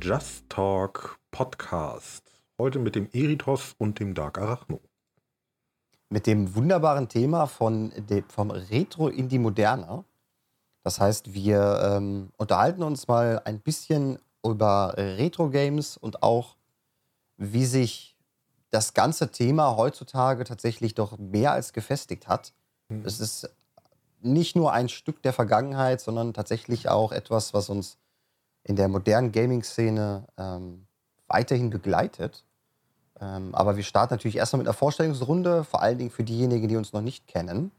Just Talk Podcast. Heute mit dem Eritos und dem Dark Arachno. Mit dem wunderbaren Thema von de, vom Retro in die Moderne. Das heißt, wir ähm, unterhalten uns mal ein bisschen über Retro-Games und auch, wie sich das ganze Thema heutzutage tatsächlich doch mehr als gefestigt hat. Mhm. Es ist nicht nur ein Stück der Vergangenheit, sondern tatsächlich auch etwas, was uns in der modernen Gaming-Szene ähm, weiterhin begleitet. Ähm, aber wir starten natürlich erstmal mit einer Vorstellungsrunde, vor allen Dingen für diejenigen, die uns noch nicht kennen.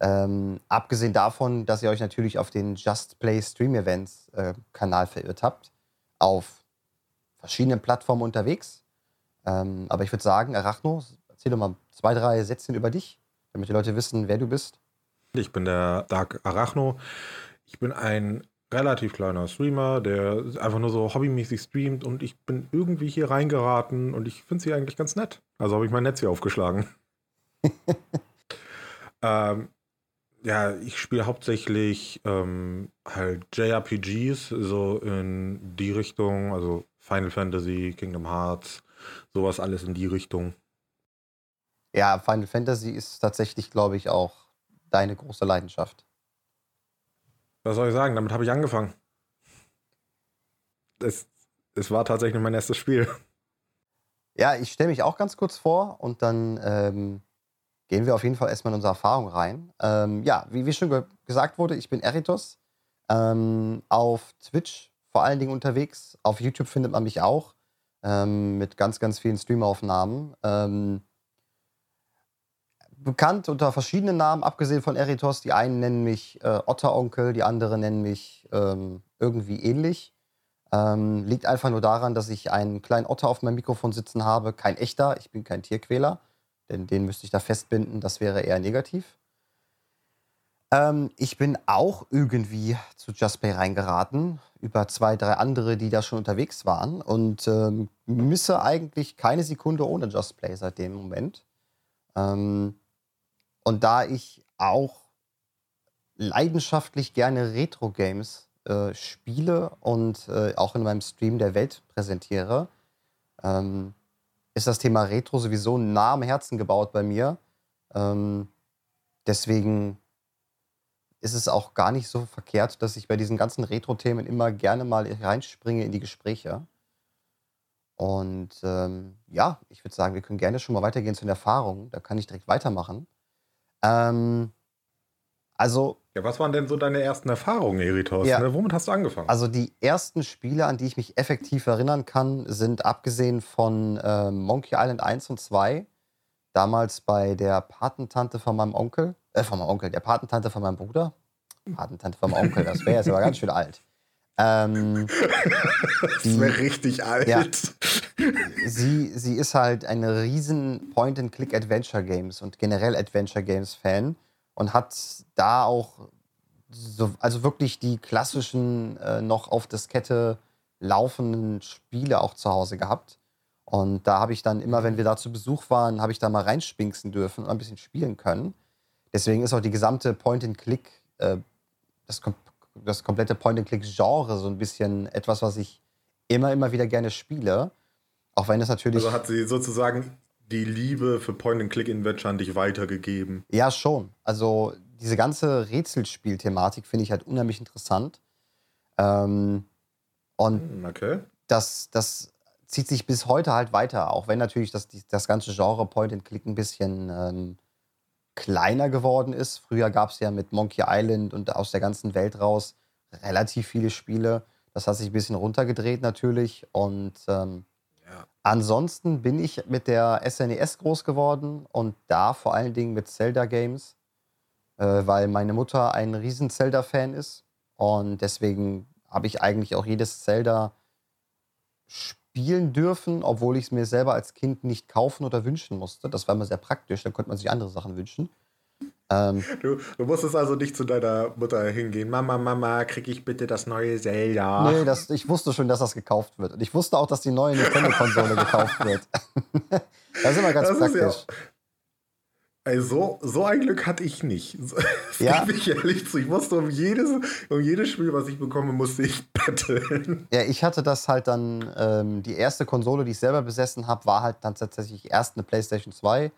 Ähm, abgesehen davon, dass ihr euch natürlich auf den Just Play Stream Events äh, Kanal verirrt habt, auf verschiedenen Plattformen unterwegs. Ähm, aber ich würde sagen, Arachno, erzähl doch mal zwei, drei Sätze über dich, damit die Leute wissen, wer du bist. Ich bin der Dark Arachno. Ich bin ein relativ kleiner Streamer, der einfach nur so hobbymäßig streamt und ich bin irgendwie hier reingeraten und ich finde sie eigentlich ganz nett. Also habe ich mein Netz hier aufgeschlagen. ähm, ja, ich spiele hauptsächlich ähm, halt JRPGs, so in die Richtung, also Final Fantasy, Kingdom Hearts, sowas alles in die Richtung. Ja, Final Fantasy ist tatsächlich, glaube ich, auch deine große Leidenschaft. Was soll ich sagen? Damit habe ich angefangen. Es, es war tatsächlich mein erstes Spiel. Ja, ich stelle mich auch ganz kurz vor und dann ähm, gehen wir auf jeden Fall erstmal in unsere Erfahrung rein. Ähm, ja, wie, wie schon ge gesagt wurde, ich bin Eritos. Ähm, auf Twitch vor allen Dingen unterwegs. Auf YouTube findet man mich auch ähm, mit ganz, ganz vielen Streamaufnahmen. Ähm, bekannt unter verschiedenen Namen, abgesehen von Eritos. Die einen nennen mich äh, Otteronkel, die anderen nennen mich ähm, irgendwie ähnlich. Ähm, liegt einfach nur daran, dass ich einen kleinen Otter auf meinem Mikrofon sitzen habe. Kein echter, ich bin kein Tierquäler, denn den müsste ich da festbinden, das wäre eher negativ. Ähm, ich bin auch irgendwie zu Just Play reingeraten, über zwei, drei andere, die da schon unterwegs waren und ähm, misse eigentlich keine Sekunde ohne Just Play seit dem Moment. Ähm, und da ich auch leidenschaftlich gerne Retro-Games äh, spiele und äh, auch in meinem Stream der Welt präsentiere, ähm, ist das Thema Retro sowieso nah am Herzen gebaut bei mir. Ähm, deswegen ist es auch gar nicht so verkehrt, dass ich bei diesen ganzen Retro-Themen immer gerne mal reinspringe in die Gespräche. Und ähm, ja, ich würde sagen, wir können gerne schon mal weitergehen zu den Erfahrungen. Da kann ich direkt weitermachen. Ähm, also. Ja, was waren denn so deine ersten Erfahrungen, Eritos? Ja, ne? Womit hast du angefangen? Also die ersten Spiele, an die ich mich effektiv erinnern kann, sind abgesehen von äh, Monkey Island 1 und 2, damals bei der Patentante von meinem Onkel, äh, von meinem Onkel, der Patentante von meinem Bruder. Patentante von meinem Onkel, das wäre jetzt aber ganz schön alt. Ähm, das wäre richtig alt. Ja, sie, sie ist halt eine riesen Point-and-Click-Adventure-Games und generell Adventure-Games-Fan und hat da auch so, also wirklich die klassischen äh, noch auf Diskette laufenden Spiele auch zu Hause gehabt. Und da habe ich dann immer, wenn wir da zu Besuch waren, habe ich da mal reinspinksen dürfen und ein bisschen spielen können. Deswegen ist auch die gesamte Point-and-Click, äh, das, das komplette Point-and-Click-Genre so ein bisschen etwas, was ich immer, immer wieder gerne spiele. Auch wenn es natürlich. Also hat sie sozusagen die Liebe für Point-and-Click-Adventure an dich weitergegeben. Ja, schon. Also diese ganze Rätselspiel-Thematik finde ich halt unheimlich interessant. Ähm, und hm, okay. das, das zieht sich bis heute halt weiter, auch wenn natürlich das, das ganze Genre Point-and-Click ein bisschen ähm, kleiner geworden ist. Früher gab es ja mit Monkey Island und aus der ganzen Welt raus relativ viele Spiele. Das hat sich ein bisschen runtergedreht natürlich. Und ähm, Ansonsten bin ich mit der SNES e groß geworden und da vor allen Dingen mit Zelda-Games, äh, weil meine Mutter ein riesen Zelda-Fan ist und deswegen habe ich eigentlich auch jedes Zelda spielen dürfen, obwohl ich es mir selber als Kind nicht kaufen oder wünschen musste. Das war immer sehr praktisch, dann konnte man sich andere Sachen wünschen. Ähm, du, du, musstest also nicht zu deiner Mutter hingehen. Mama, Mama, krieg ich bitte das neue Zelda? Nee, das, ich wusste schon, dass das gekauft wird. Und ich wusste auch, dass die neue Nintendo-Konsole gekauft wird. das ist immer ganz das praktisch. Also, so ein Glück hatte ich nicht. Das Ja. gebe ich ehrlich zu. Ich musste um jedes, um jedes Spiel, was ich bekomme, musste ich betteln. Ja, ich hatte das halt dann, ähm, die erste Konsole, die ich selber besessen habe, war halt dann tatsächlich erst eine PlayStation 2.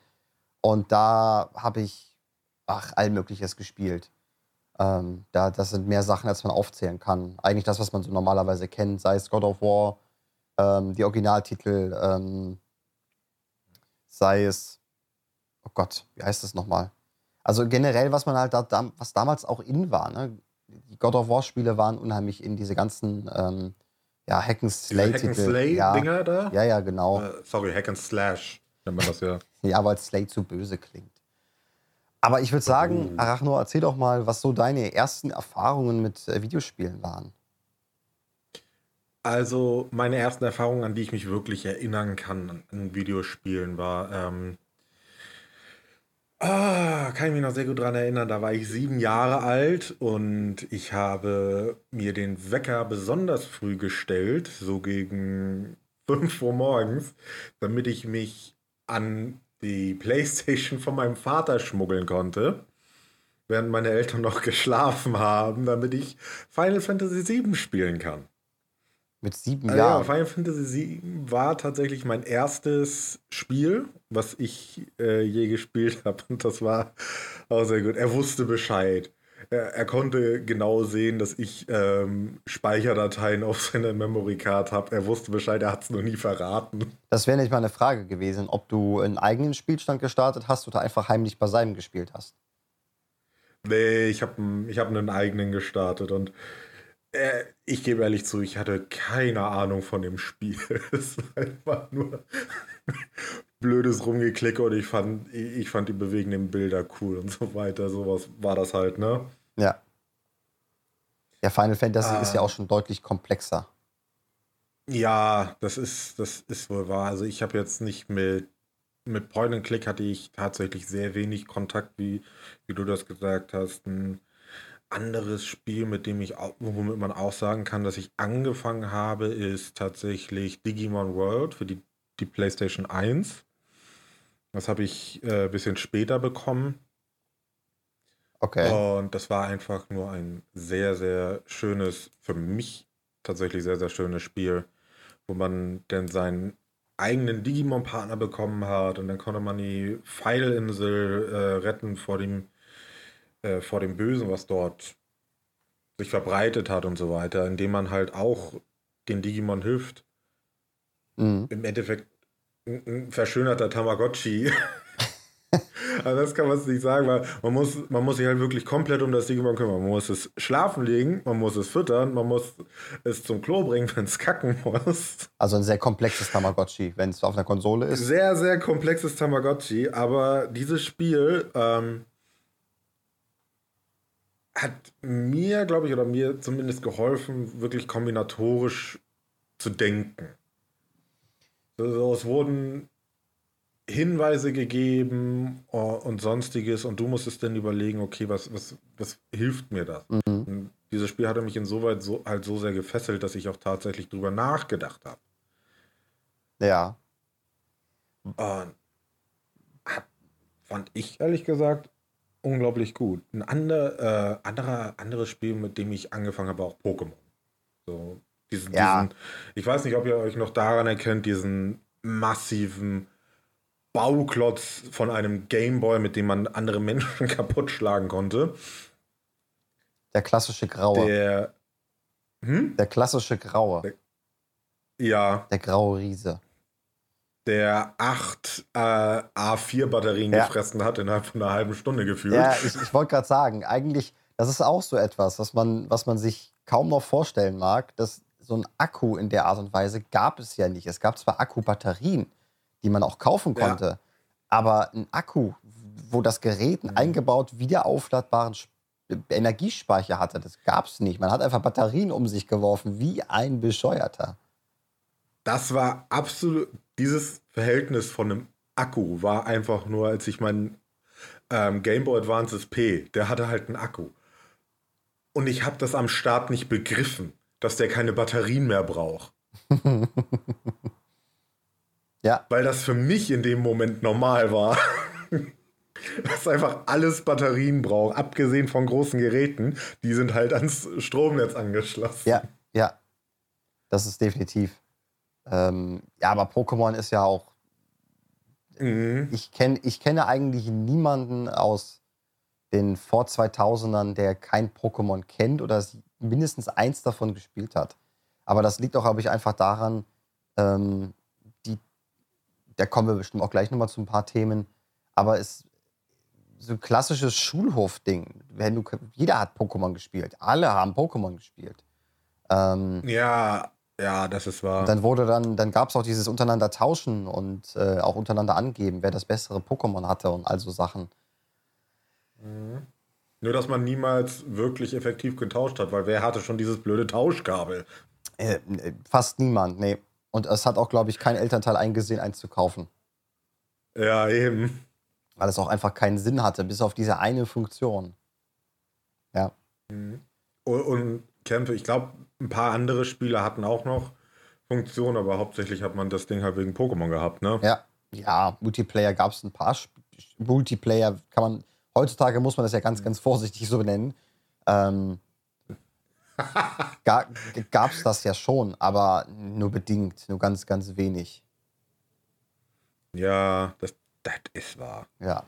Und da habe ich, ach, allmögliches gespielt. Ähm, da, das sind mehr Sachen, als man aufzählen kann. Eigentlich das, was man so normalerweise kennt, sei es God of War, ähm, die Originaltitel, ähm, sei es, oh Gott, wie heißt das nochmal? Also generell, was man halt da, was damals auch in war, ne? Die God of War-Spiele waren unheimlich in diese ganzen ähm, ja, Hack and. Slay-Dinger ja, da? ja, ja, genau. Äh, sorry, Hack and Slash nennt man das ja. Ja, weil Slay zu böse klingt. Aber ich würde sagen, Oh. Arachno, erzähl doch mal, was so deine ersten Erfahrungen mit äh, Videospielen waren. Also, meine ersten Erfahrungen, an die ich mich wirklich erinnern kann an- an Videospielen, war, ähm, ah, kann ich mich noch sehr gut dran erinnern, da war ich sieben Jahre alt und ich habe mir den Wecker besonders früh gestellt, so gegen 5 Uhr morgens, damit ich mich an die Playstation von meinem Vater schmuggeln konnte, während meine Eltern noch geschlafen haben, damit ich Final Fantasy VII spielen kann. Mit sieben Ja, Jahren. Final Fantasy VII war tatsächlich mein erstes Spiel, was ich äh, je gespielt habe. Und das war auch sehr gut. Er wusste Bescheid. Er, er konnte genau sehen, dass ich ähm, Speicherdateien auf seiner Memory Card habe. Er wusste Bescheid, er hat es noch nie verraten. Das wäre nicht mal eine Frage gewesen, ob du einen eigenen Spielstand gestartet hast oder einfach heimlich bei seinem gespielt hast. Nee, ich habe ich hab einen eigenen gestartet und äh, ich gebe ehrlich zu, ich hatte keine Ahnung von dem Spiel. Es war einfach nur blödes Rumgeklicke und ich fand, ich fand die bewegenden Bilder cool und so weiter. Sowas war das halt, ne? Ja. Ja, Final Fantasy Ah. ist ja auch schon deutlich komplexer. Ja, das ist, das ist wohl wahr. Also ich habe jetzt nicht mit, mit Point and Click hatte ich tatsächlich sehr wenig Kontakt, wie, wie du das gesagt hast. Ein anderes Spiel, mit dem ich auch, womit man auch sagen kann, dass ich angefangen habe, ist tatsächlich Digimon World für die, die PlayStation 1. Das habe ich äh, ein bisschen später bekommen. Okay. Und das war einfach nur ein sehr, sehr schönes, für mich tatsächlich sehr, sehr schönes Spiel, wo man dann seinen eigenen Digimon-Partner bekommen hat und dann konnte man die Pfeilinsel äh, retten vor dem, äh, vor dem Bösen, was dort sich verbreitet hat und so weiter, indem man halt auch den Digimon hilft. Mhm. Im Endeffekt ein, ein verschönerter Tamagotchi. Also das kann man nicht sagen, weil man muss, man muss sich halt wirklich komplett um das Digimon kümmern. Man muss es schlafen legen, man muss es füttern, man muss es zum Klo bringen, wenn es kacken muss. Also ein sehr komplexes Tamagotchi, wenn es auf einer Konsole ist. Sehr, sehr komplexes Tamagotchi, aber dieses Spiel ähm, hat mir, glaube ich, oder mir zumindest geholfen, wirklich kombinatorisch zu denken. Also, es wurden Hinweise gegeben und sonstiges und du musstest dann überlegen, okay, was, was, was hilft mir das? Mhm. Dieses Spiel hatte mich insoweit so, halt so sehr gefesselt, dass ich auch tatsächlich drüber nachgedacht habe. Ja. Und hat, fand ich ehrlich gesagt unglaublich gut. Ein ander, äh, anderer, anderes Spiel, mit dem ich angefangen habe, auch Pokémon. So, diesen, Ja. diesen, ich weiß nicht, ob ihr euch noch daran erkennt, diesen massiven Bauklotz von einem Gameboy, mit dem man andere Menschen kaputt schlagen konnte. Der klassische Graue. Der, Der, hm? klassische Graue. Ja, Der graue Riese. Der acht äh, A4-Batterien Ja. gefressen hat innerhalb von einer halben Stunde gefühlt. Ja, ich, ich wollte gerade sagen, eigentlich, das ist auch so etwas, was man, was man sich kaum noch vorstellen mag, dass so ein Akku in der Art und Weise gab es ja nicht. Es gab zwar Akkubatterien, die man auch kaufen Ja. konnte, aber ein Akku, wo das Gerät einen Mhm. eingebaut wiederaufladbaren Sp- Energiespeicher hatte, das gab es nicht. Man hat einfach Batterien um sich geworfen, wie ein Bescheuerter. Das war absolut, dieses Verhältnis von einem Akku war einfach nur, als ich meinen ähm, Game Boy Advance SP, der hatte halt einen Akku. Und ich habe das am Start nicht begriffen, dass der keine Batterien mehr braucht. Ja, Weil das für mich in dem Moment normal war. Was einfach alles Batterien braucht, abgesehen von großen Geräten, die sind halt ans Stromnetz angeschlossen. Ja, ja. Das ist definitiv. Ähm, ja, aber Pokémon ist ja auch. Mhm. Ich, kenn, ich kenne eigentlich niemanden aus den vor 2000ern, der kein Pokémon kennt oder mindestens eins davon gespielt hat. Aber das liegt auch, glaube ich, einfach daran, ähm, die, da kommen wir bestimmt auch gleich nochmal zu ein paar Themen, aber es so ein klassisches Schulhof-Ding. jeder hat Pokémon gespielt. Alle haben Pokémon gespielt. Ähm, ja, ja, das ist wahr. Dann wurde dann, dann gab es auch dieses untereinander tauschen und äh, auch untereinander angeben, wer das bessere Pokémon hatte und all so Sachen. Mhm. Nur, dass man niemals wirklich effektiv getauscht hat, weil wer hatte schon dieses blöde Tauschkabel? Äh, äh fast niemand, nee. Und es hat auch, glaube ich, kein Elternteil eingesehen, eins zu kaufen. Ja, eben. Weil es auch einfach keinen Sinn hatte, bis auf diese eine Funktion. Ja. Mhm. Und, und Kämpfe, ich glaube, ein paar andere Spiele hatten auch noch Funktionen, aber hauptsächlich hat man das Ding halt wegen Pokémon gehabt, ne? Ja, ja, Multiplayer gab es ein paar. Sp Multiplayer kann man, heutzutage muss man das ja ganz, ganz vorsichtig so benennen. Ähm, gab es das ja schon, aber nur bedingt, nur ganz, ganz wenig. Ja, das, das ist wahr. Ja.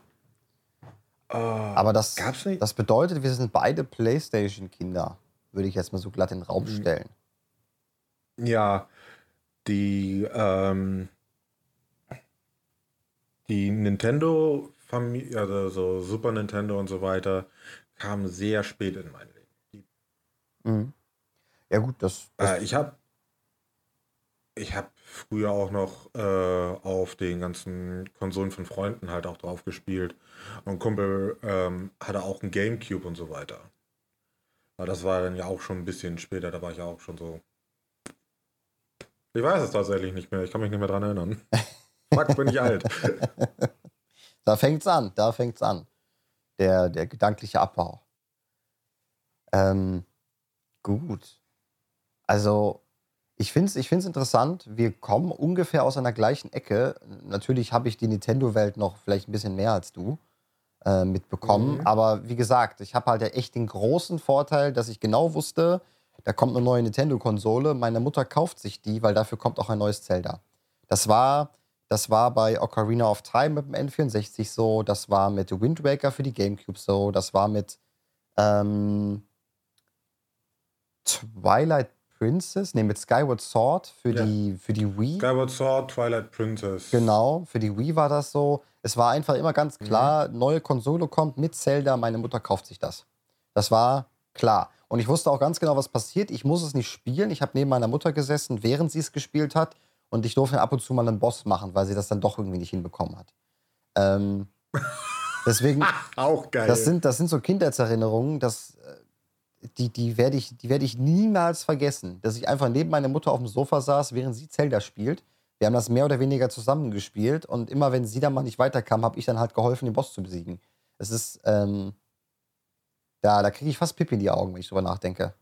Oh, aber das, das bedeutet, wir sind beide PlayStation-Kinder würde ich jetzt mal so glatt in den Raum mhm. stellen. Ja, die, ähm, die Nintendo-Familie, also so Super Nintendo und so weiter, kam sehr spät in mein Leben. Mhm. Ja, gut, das. das äh, ich habe ich habe früher auch noch äh, auf den ganzen Konsolen von Freunden halt auch drauf gespielt. Und Kumpel ähm, hatte auch ein Gamecube und so weiter. Aber das war dann ja auch schon ein bisschen später, da war ich ja auch schon so. Ich weiß es tatsächlich nicht mehr, ich kann mich nicht mehr dran erinnern. Fuck, bin ich alt. Da fängt's an, da fängt's an. Der, der gedankliche Abbau. Ähm, gut. Also, ich finde es ich find's interessant. Wir kommen ungefähr aus einer gleichen Ecke. Natürlich habe ich die Nintendo-Welt noch vielleicht ein bisschen mehr als du. Äh, mitbekommen. Mhm. Aber wie gesagt, ich habe halt ja echt den großen Vorteil, dass ich genau wusste, da kommt eine neue Nintendo-Konsole, meine Mutter kauft sich die, weil dafür kommt auch ein neues Zelda. Das war, das war bei Ocarina of Time mit dem N64 so, das war mit Wind Waker für die GameCube so, das war mit ähm, Twilight Princess, nee, mit Skyward Sword für, ja. die, für die Wii. Skyward Sword, Twilight Princess. Genau, für die Wii war das so. Es war einfach immer ganz mhm. klar, mhm. neue Konsole kommt mit Zelda, meine Mutter kauft sich das. Das war klar. Und ich wusste auch ganz genau, was passiert. Ich muss es nicht spielen. Ich habe neben meiner Mutter gesessen, während sie es gespielt hat. Und ich durfte ab und zu mal einen Boss machen, weil sie das dann doch irgendwie nicht hinbekommen hat. Ähm, deswegen. auch geil. Das sind, das sind so Kindheitserinnerungen, dass äh, die, die werde ich, werd ich niemals vergessen. Dass ich einfach neben meiner Mutter auf dem Sofa saß, während sie Zelda spielt. Wir haben das mehr oder weniger zusammengespielt und immer wenn sie dann mal nicht weiterkam, habe ich dann halt geholfen, den Boss zu besiegen. Es ist, ähm, da, da kriege ich fast Pipi in die Augen, wenn ich drüber nachdenke.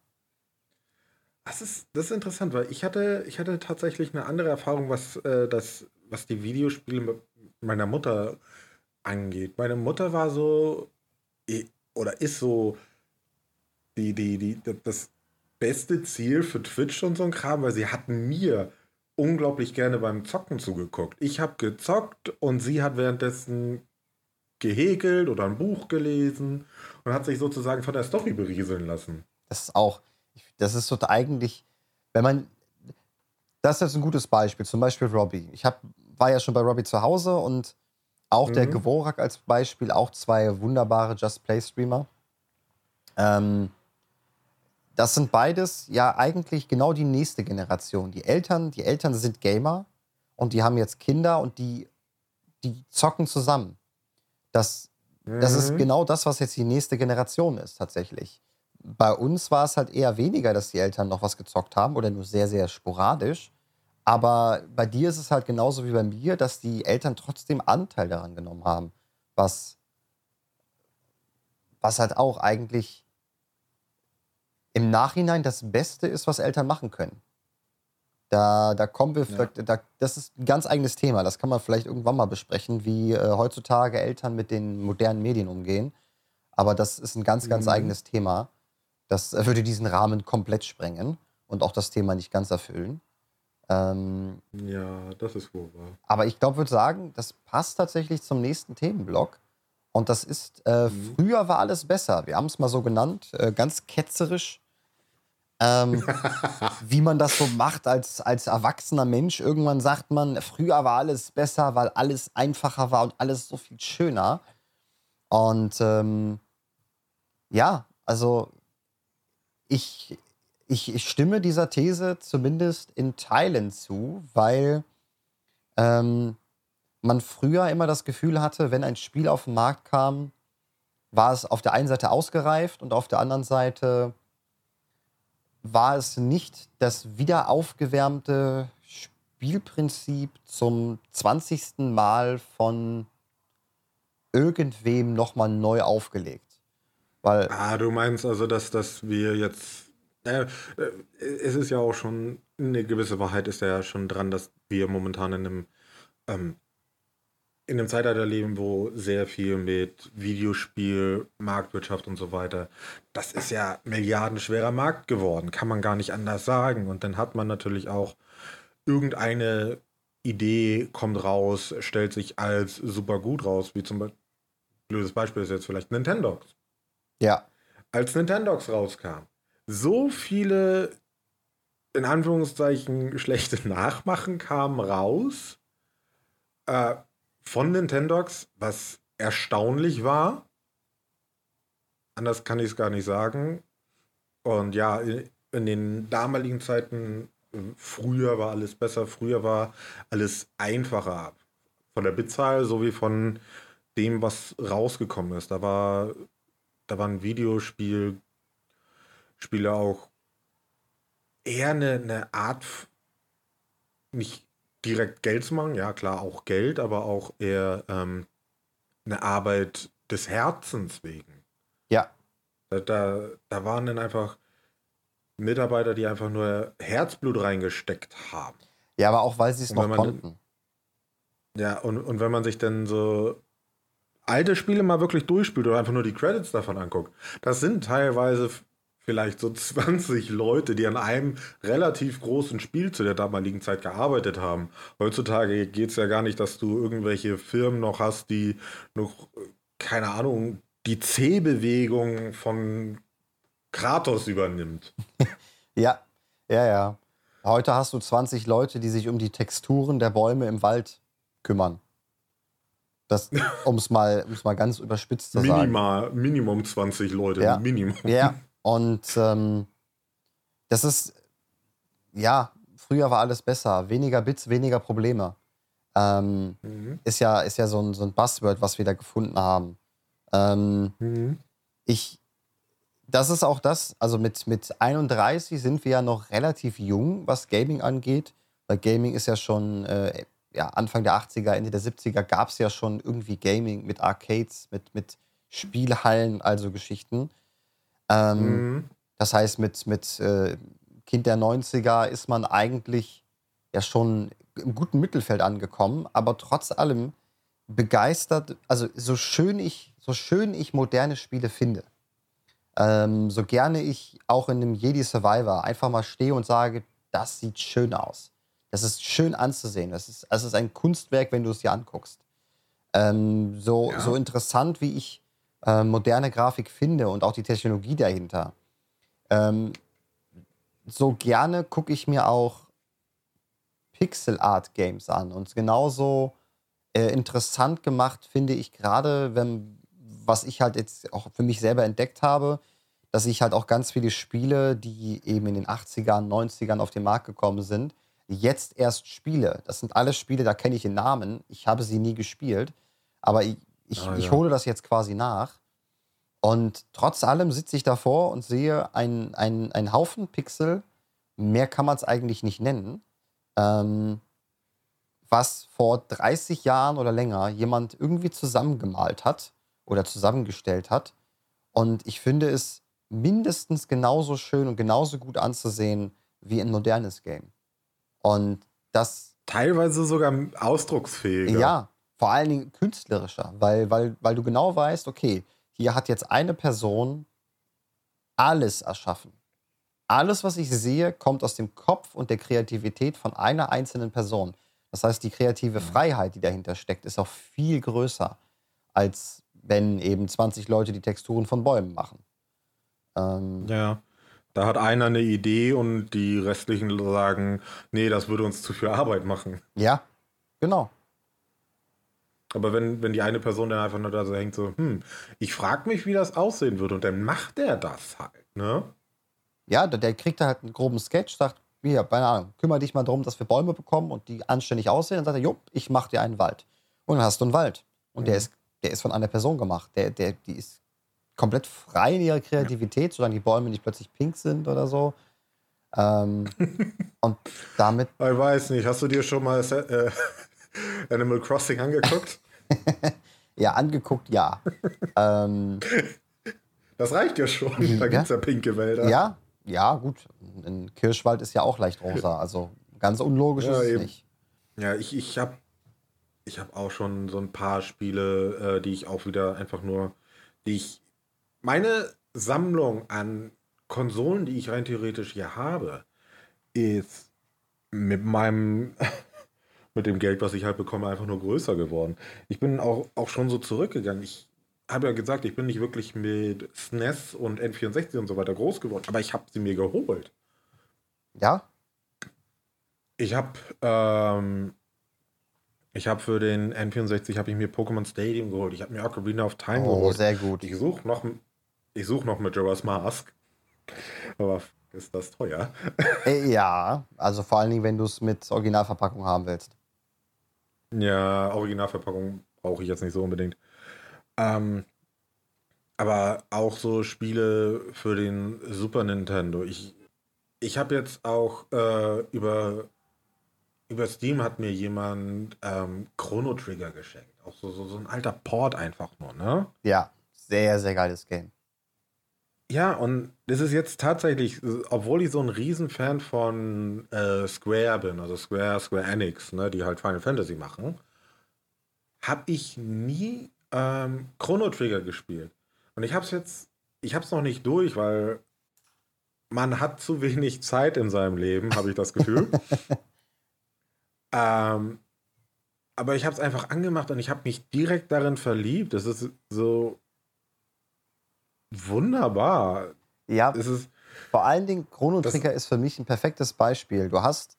Das ist, das ist interessant, weil ich hatte, ich hatte tatsächlich eine andere Erfahrung, was, äh, das, was die Videospiele meiner Mutter angeht. Meine Mutter war so, oder ist so, die, die, die, das beste Ziel für Twitch und so ein Kram, weil sie hatten mir unglaublich gerne beim Zocken zugeguckt. Ich habe gezockt und sie hat währenddessen gehäkelt oder ein Buch gelesen und hat sich sozusagen von der Story berieseln lassen. Das ist auch, das ist so eigentlich, wenn man, das ist jetzt ein gutes Beispiel, zum Beispiel Robbie. Ich hab, war ja schon bei Robbie zu Hause und auch mhm. der Geworak als Beispiel, auch zwei wunderbare Just Play Streamer. Ähm, das sind beides ja eigentlich genau die nächste Generation. Die Eltern, die Eltern sind Gamer und die haben jetzt Kinder und die, die zocken zusammen. Das, mhm. das ist mhm. genau das, was jetzt die nächste Generation ist, tatsächlich. Bei uns war es halt eher weniger, dass die Eltern noch was gezockt haben oder nur sehr, sehr sporadisch. Aber bei dir ist es halt genauso wie bei mir, dass die Eltern trotzdem Anteil daran genommen haben. Was, was halt auch eigentlich im Nachhinein das Beste ist, was Eltern machen können. Da, da kommen wir, ja. da, das ist ein ganz eigenes Thema. Das kann man vielleicht irgendwann mal besprechen, wie äh, heutzutage Eltern mit den modernen Medien umgehen. Aber das ist ein ganz, ganz mhm. eigenes Thema. Das würde diesen Rahmen komplett sprengen und auch das Thema nicht ganz erfüllen. Ähm, ja, das ist wohl wahr. Aber ich glaube, würde sagen, das passt tatsächlich zum nächsten Themenblock. Und das ist, äh, mhm. früher war alles besser. Wir haben es mal so genannt, äh, ganz ketzerisch. Ähm, wie man das so macht als, als erwachsener Mensch. Irgendwann sagt man, früher war alles besser, weil alles einfacher war und alles so viel schöner. Und ähm, ja, also ich, ich, ich stimme dieser These zumindest in Teilen zu, weil ähm, man früher immer das Gefühl hatte, wenn ein Spiel auf den Markt kam, war es auf der einen Seite ausgereift und auf der anderen Seite war es nicht das wieder aufgewärmte Spielprinzip zum 20. Mal von irgendwem nochmal neu aufgelegt. Weil ah, du meinst also, dass, dass wir jetzt. Äh, es ist ja auch schon eine gewisse Wahrheit ist ja schon dran, dass wir momentan in einem, ähm, in einem Zeitalter leben, wo sehr viel mit Videospiel, Marktwirtschaft und so weiter, das ist ja milliardenschwerer Markt geworden, kann man gar nicht anders sagen. Und dann hat man natürlich auch irgendeine Idee kommt raus, stellt sich als super gut raus, wie zum Beispiel, blödes Beispiel ist jetzt vielleicht Nintendox. Ja. Als Nintendox rauskam, so viele, in Anführungszeichen, schlechte Nachmachen kamen raus äh, von Nintendox, was erstaunlich war. Anders kann ich es gar nicht sagen. Und ja, in den damaligen Zeiten, früher war alles besser, früher war alles einfacher. Von der Bitzahl sowie von dem, was rausgekommen ist. Da war da waren Videospiele auch eher eine, eine Art, nicht direkt Geld zu machen, ja klar, auch Geld, aber auch eher ähm, eine Arbeit des Herzens wegen. Ja. Da, da, da waren dann einfach Mitarbeiter, die einfach nur Herzblut reingesteckt haben. Ja, aber auch weil sie es noch konnten. Ja, und, und wenn man sich dann so alte Spiele mal wirklich durchspielt oder einfach nur die Credits davon anguckt, das sind teilweise vielleicht so 20 Leute, die an einem relativ großen Spiel zu der damaligen Zeit gearbeitet haben. Heutzutage geht es ja gar nicht, dass du irgendwelche Firmen noch hast, die noch, keine Ahnung, die C-Bewegung von Kratos übernimmt. ja, ja, ja. Heute hast du 20 Leute, die sich um die Texturen der Bäume im Wald kümmern. Um es mal, mal ganz überspitzt zu Minimal, sagen. Minimum 20 Leute. Ja. Minimum. Ja, und ähm, das ist, ja, früher war alles besser. Weniger Bits, weniger Probleme. Ähm, mhm. ist, ja, ist ja so ein, so ein Buzzword, was wir da gefunden haben. Ähm, mhm. Ich, das ist auch das, also mit, mit 31 sind wir ja noch relativ jung, was Gaming angeht. Weil Gaming ist ja schon äh, ja, Anfang der 80er, Ende der 70er gab es ja schon irgendwie Gaming mit Arcades, mit, mit Spielhallen, also Geschichten. Ähm, mhm. Das heißt, mit, mit äh, Kind der 90er ist man eigentlich ja schon im guten Mittelfeld angekommen, aber trotz allem begeistert, also so schön ich, so schön ich moderne Spiele finde, ähm, so gerne ich auch in einem Jedi Survivor einfach mal stehe und sage, das sieht schön aus. Das ist schön anzusehen. Das ist, das ist ein Kunstwerk, wenn du es dir anguckst. Ähm, so, ja. so interessant, wie ich äh, moderne Grafik finde und auch die Technologie dahinter. Ähm, so gerne gucke ich mir auch Pixel Art Games an. Und genauso äh, interessant gemacht finde ich gerade, wenn, was ich halt jetzt auch für mich selber entdeckt habe, dass ich halt auch ganz viele Spiele, die eben in den 80ern, 90ern auf den Markt gekommen sind, jetzt erst spiele. Das sind alles Spiele, da kenne ich den Namen. Ich habe sie nie gespielt. Aber ich, ich, ah, ja. ich hole das jetzt quasi nach. Und trotz allem sitze ich davor und sehe einen ein Haufen Pixel. Mehr kann man es eigentlich nicht nennen. Ähm, was vor 30 Jahren oder länger jemand irgendwie zusammengemalt hat oder zusammengestellt hat. Und ich finde es mindestens genauso schön und genauso gut anzusehen wie ein modernes Game. Und das. Teilweise sogar ausdrucksfähiger. Ja, vor allen Dingen künstlerischer, weil, weil, weil du genau weißt, okay, hier hat jetzt eine Person alles erschaffen. Alles, was ich sehe, kommt aus dem Kopf und der Kreativität von einer einzelnen Person. Das heißt, die kreative mhm. Freiheit, die dahinter steckt, ist auch viel größer, als wenn eben 20 Leute die Texturen von Bäumen machen. Ähm, ja, da hat einer eine Idee und die restlichen sagen, nee, das würde uns zu viel Arbeit machen. Ja, genau. Aber wenn, wenn die eine Person dann einfach nur da so hängt, so, hm, ich frage mich, wie das aussehen würde und dann macht er das halt, ne? Ja, der, der kriegt da halt einen groben Sketch, sagt, hier, keine Ahnung, kümmere dich mal darum, dass wir Bäume bekommen und die anständig aussehen. Dann sagt er, jo, ich mach dir einen Wald. Und dann hast du einen Wald. Und mhm. der, ist, der ist von einer Person gemacht. Der, der, die ist komplett frei in ihrer Kreativität, solange die Bäume nicht plötzlich pink sind oder so. Ähm, und damit. Ich weiß nicht, hast du dir schon mal äh, Animal Crossing angeguckt? ja, angeguckt, ja. ähm, das reicht ja schon. Da gibt es ja pinke Wälder. Ja, ja, gut. Ein Kirschwald ist ja auch leicht rosa. Also ganz unlogisch ja, ist es nicht. Ja, ich, ich habe ich hab auch schon so ein paar Spiele, äh, die ich auch wieder einfach nur, die ich. Meine Sammlung an Konsolen, die ich rein theoretisch hier habe, ist mit meinem mit dem Geld, was ich halt bekomme, einfach nur größer geworden. Ich bin auch, auch schon so zurückgegangen. Ich habe ja gesagt, ich bin nicht wirklich mit SNES e und N64 und so weiter groß geworden, aber ich habe sie mir geholt. Ja? Ich habe ähm, ich habe für den N64 habe ich mir Pokémon Stadium geholt. Ich habe mir Ocarina of Time oh, geholt. sehr gut. Ich suche noch ich suche noch mit Jorah's Mask. Aber ist das teuer? Äh, ja, also vor allen Dingen, wenn du es mit Originalverpackung haben willst. Ja, Originalverpackung brauche ich jetzt nicht so unbedingt. Ähm, aber auch so Spiele für den Super Nintendo. Ich, ich habe jetzt auch äh, über, über Steam hat mir jemand ähm, Chrono Trigger geschenkt. Auch so, so, so ein alter Port einfach nur, ne? Ja, sehr, sehr geiles Game. Ja, und das ist jetzt tatsächlich, obwohl ich so ein Riesenfan von äh, Square bin, also Square, Square Enix, ne, die halt Final Fantasy machen, habe ich nie ähm, Chrono Trigger gespielt. Und ich habe es jetzt, ich habe es noch nicht durch, weil man hat zu wenig Zeit in seinem Leben, habe ich das Gefühl. ähm, aber ich habe es einfach angemacht und ich habe mich direkt darin verliebt. Das ist so wunderbar. Ja, es ist vor allen Dingen Chrono Trigger ist für mich ein perfektes Beispiel. Du hast,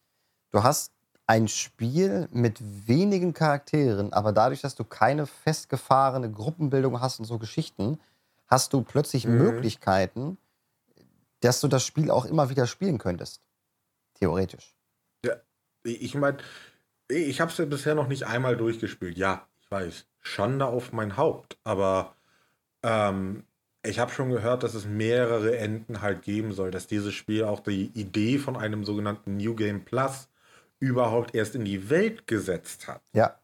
du hast ein Spiel mit wenigen Charakteren, aber dadurch, dass du keine festgefahrene Gruppenbildung hast und so Geschichten, hast du plötzlich mhm. Möglichkeiten, dass du das Spiel auch immer wieder spielen könntest. Theoretisch. Ja, ich meine, ich habe es ja bisher noch nicht einmal durchgespielt. Ja, ich weiß, Schande auf mein Haupt, aber ähm, ich habe schon gehört, dass es mehrere Enden halt geben soll, dass dieses Spiel auch die Idee von einem sogenannten New Game Plus überhaupt erst in die Welt gesetzt hat. Ja.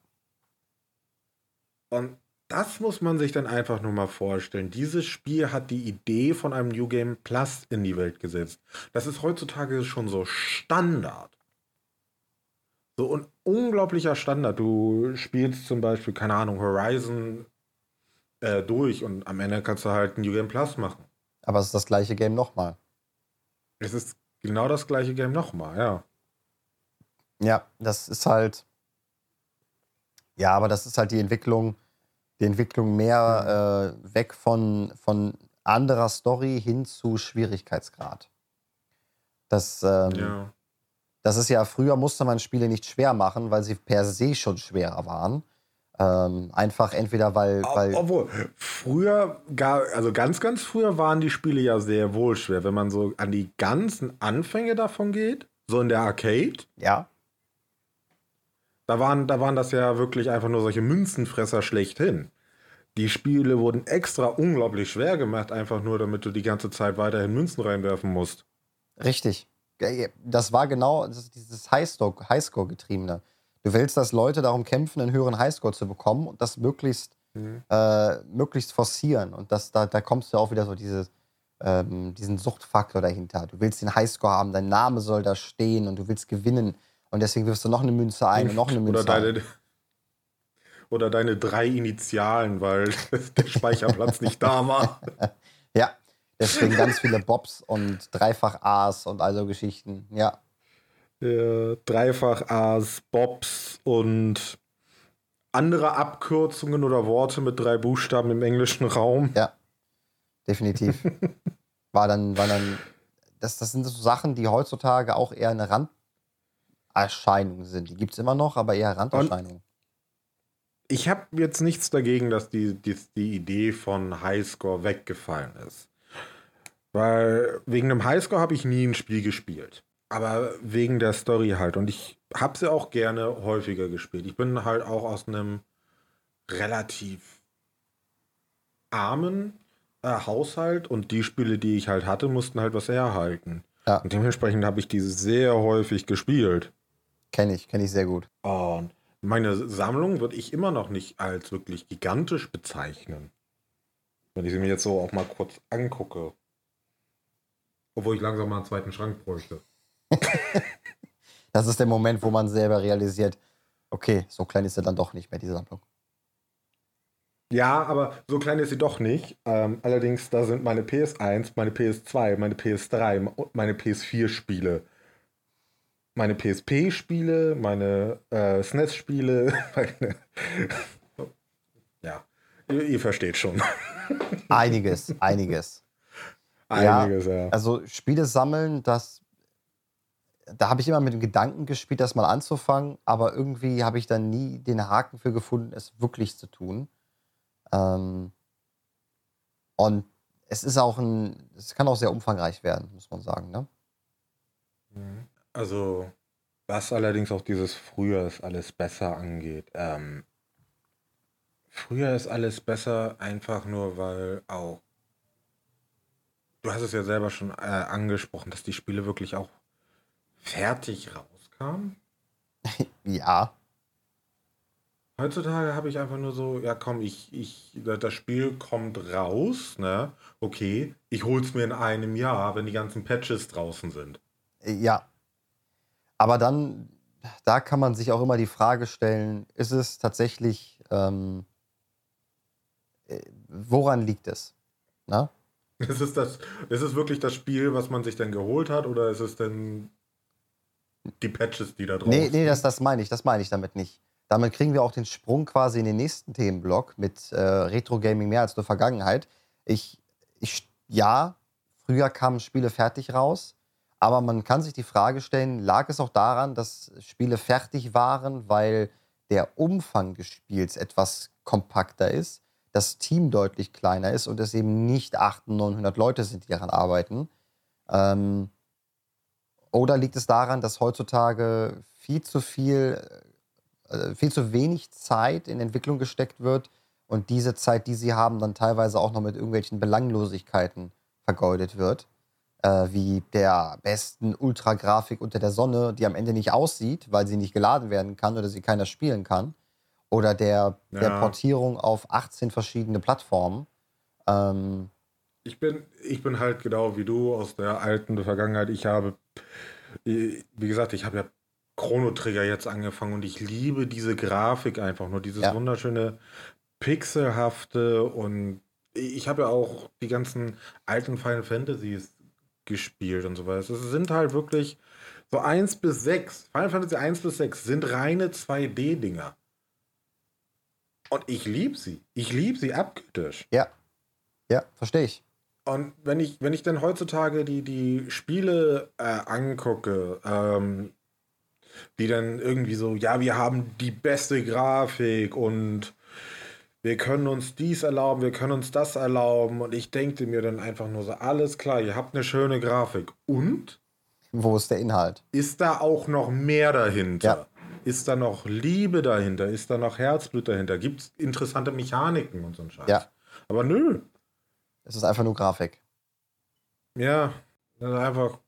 Und das muss man sich dann einfach nur mal vorstellen. Dieses Spiel hat die Idee von einem New Game Plus in die Welt gesetzt. Das ist heutzutage schon so Standard. So ein unglaublicher Standard. Du spielst zum Beispiel, keine Ahnung, Horizon äh, durch und am Ende kannst du halt ein New Game Plus machen. Aber es ist das gleiche Game nochmal. Es ist genau das gleiche Game nochmal, ja. Ja, das ist halt. Ja, aber das ist halt die Entwicklung, die Entwicklung mehr äh, weg von, von anderer Story hin zu Schwierigkeitsgrad. Das, ähm, ja. das ist ja, früher musste man Spiele nicht schwer machen, weil sie per se schon schwerer waren. Ähm, einfach entweder weil, weil. Obwohl, früher, gar, also ganz, ganz früher waren die Spiele ja sehr wohl schwer. Wenn man so an die ganzen Anfänge davon geht, so in der Arcade. Ja. Da waren, da waren das ja wirklich einfach nur solche Münzenfresser schlechthin. Die Spiele wurden extra unglaublich schwer gemacht, einfach nur, damit du die ganze Zeit weiterhin Münzen reinwerfen musst. Richtig. Das war genau dieses Highscore-getriebene. Du willst, dass Leute darum kämpfen, einen höheren Highscore zu bekommen und das möglichst, mhm. äh, möglichst forcieren. Und das, da, da kommst du auch wieder so dieses, ähm, diesen Suchtfaktor dahinter. Du willst den Highscore haben, dein Name soll da stehen und du willst gewinnen. Und deswegen wirfst du noch eine Münze ein und noch eine Münze oder deine, ein. Oder deine drei Initialen, weil der Speicherplatz nicht da war. Ja, deswegen ganz viele Bobs und Dreifach A's und also Geschichten. Ja. Ja, Dreifach A's, Bobs und andere Abkürzungen oder Worte mit drei Buchstaben im englischen Raum. Ja, definitiv. War dann, war dann, das, das sind so Sachen, die heutzutage auch eher eine Randerscheinung sind. Die gibt es immer noch, aber eher Randerscheinungen. Ich habe jetzt nichts dagegen, dass die, die, die Idee von Highscore weggefallen ist. Weil wegen einem Highscore habe ich nie ein Spiel gespielt. Aber wegen der Story halt. Und ich habe sie auch gerne häufiger gespielt. Ich bin halt auch aus einem relativ armen äh, Haushalt und die Spiele, die ich halt hatte, mussten halt was herhalten. Ja. Und dementsprechend habe ich diese sehr häufig gespielt. Kenne ich, kenne ich sehr gut. Und meine Sammlung würde ich immer noch nicht als wirklich gigantisch bezeichnen. Wenn ich sie mir jetzt so auch mal kurz angucke. Obwohl ich langsam mal einen zweiten Schrank bräuchte. Das ist der Moment, wo man selber realisiert, okay, so klein ist sie dann doch nicht mehr, die Sammlung. Ja, aber so klein ist sie doch nicht. Ähm, allerdings, da sind meine PS1, meine PS2, meine PS3 und meine PS4-Spiele. Meine PSP-Spiele, meine äh, SNES-Spiele, meine ja, ihr, ihr, versteht schon. Einiges, einiges. Einiges, ja. ja. Also Spiele sammeln, das da habe ich immer mit dem Gedanken gespielt, das mal anzufangen, aber irgendwie habe ich dann nie den Haken für gefunden, es wirklich zu tun. Ähm, und es ist auch ein, es kann auch sehr umfangreich werden, muss man sagen, ne? Mhm. Also, was allerdings auch dieses früher ist alles besser angeht. Ähm, früher ist alles besser, einfach nur weil auch. Du hast es ja selber schon äh, angesprochen, dass die Spiele wirklich auch fertig rauskamen. ja. Heutzutage habe ich einfach nur so, ja komm, ich, ich, das Spiel kommt raus, ne? Okay, ich hol's mir in einem Jahr, wenn die ganzen Patches draußen sind. Ja. Aber dann, da kann man sich auch immer die Frage stellen, ist es tatsächlich, ähm, äh, woran liegt es? Na? Ist es, das, ist es wirklich das Spiel, was man sich dann geholt hat, oder ist es denn die Patches, die da drauf sind? Nee, nee, das, das meine ich, das meine ich damit nicht. Damit kriegen wir auch den Sprung quasi in den nächsten Themenblock mit äh, Retro Gaming mehr als nur Vergangenheit. Ich, ich, ja, früher kamen Spiele fertig raus, aber man kann sich die Frage stellen, lag es auch daran, dass Spiele fertig waren, weil der Umfang des Spiels etwas kompakter ist, das Team deutlich kleiner ist und es eben nicht 800, 900 Leute sind, die daran arbeiten? Ähm, oder liegt es daran, dass heutzutage viel zu viel äh, viel zu wenig Zeit in Entwicklung gesteckt wird und diese Zeit, die sie haben, dann teilweise auch noch mit irgendwelchen Belanglosigkeiten vergeudet wird. Äh, wie der besten Ultragrafik unter der Sonne, die am Ende nicht aussieht, weil sie nicht geladen werden kann oder sie keiner spielen kann. Oder der, ja. der Portierung auf 18 verschiedene Plattformen. Ähm, ich, bin, ich bin halt genau wie du aus der alten Vergangenheit. Ich habe, wie gesagt, ich habe ja Chrono Trigger jetzt angefangen und ich liebe diese Grafik einfach nur, dieses ja. wunderschöne pixelhafte und ich habe ja auch die ganzen alten Final Fantasies gespielt und so weiter. Es sind halt wirklich so 1 bis 6, Final Fantasy 1 bis 6 sind reine 2D-Dinger. Und ich liebe sie. Ich liebe sie abgöttisch. Ja. Ja, verstehe ich. Und wenn ich, wenn ich dann heutzutage die, die Spiele äh, angucke, ähm, die dann irgendwie so, ja, wir haben die beste Grafik und wir können uns dies erlauben, wir können uns das erlauben. Und ich denke mir dann einfach nur so, alles klar, ihr habt eine schöne Grafik. Und? Wo ist der Inhalt? Ist da auch noch mehr dahinter? Ja. Ist da noch Liebe dahinter? Ist da noch Herzblut dahinter? Gibt es interessante Mechaniken und so ein Scheiß? Ja. Aber nö. Es ist einfach nur Grafik. Ja, das ist einfach.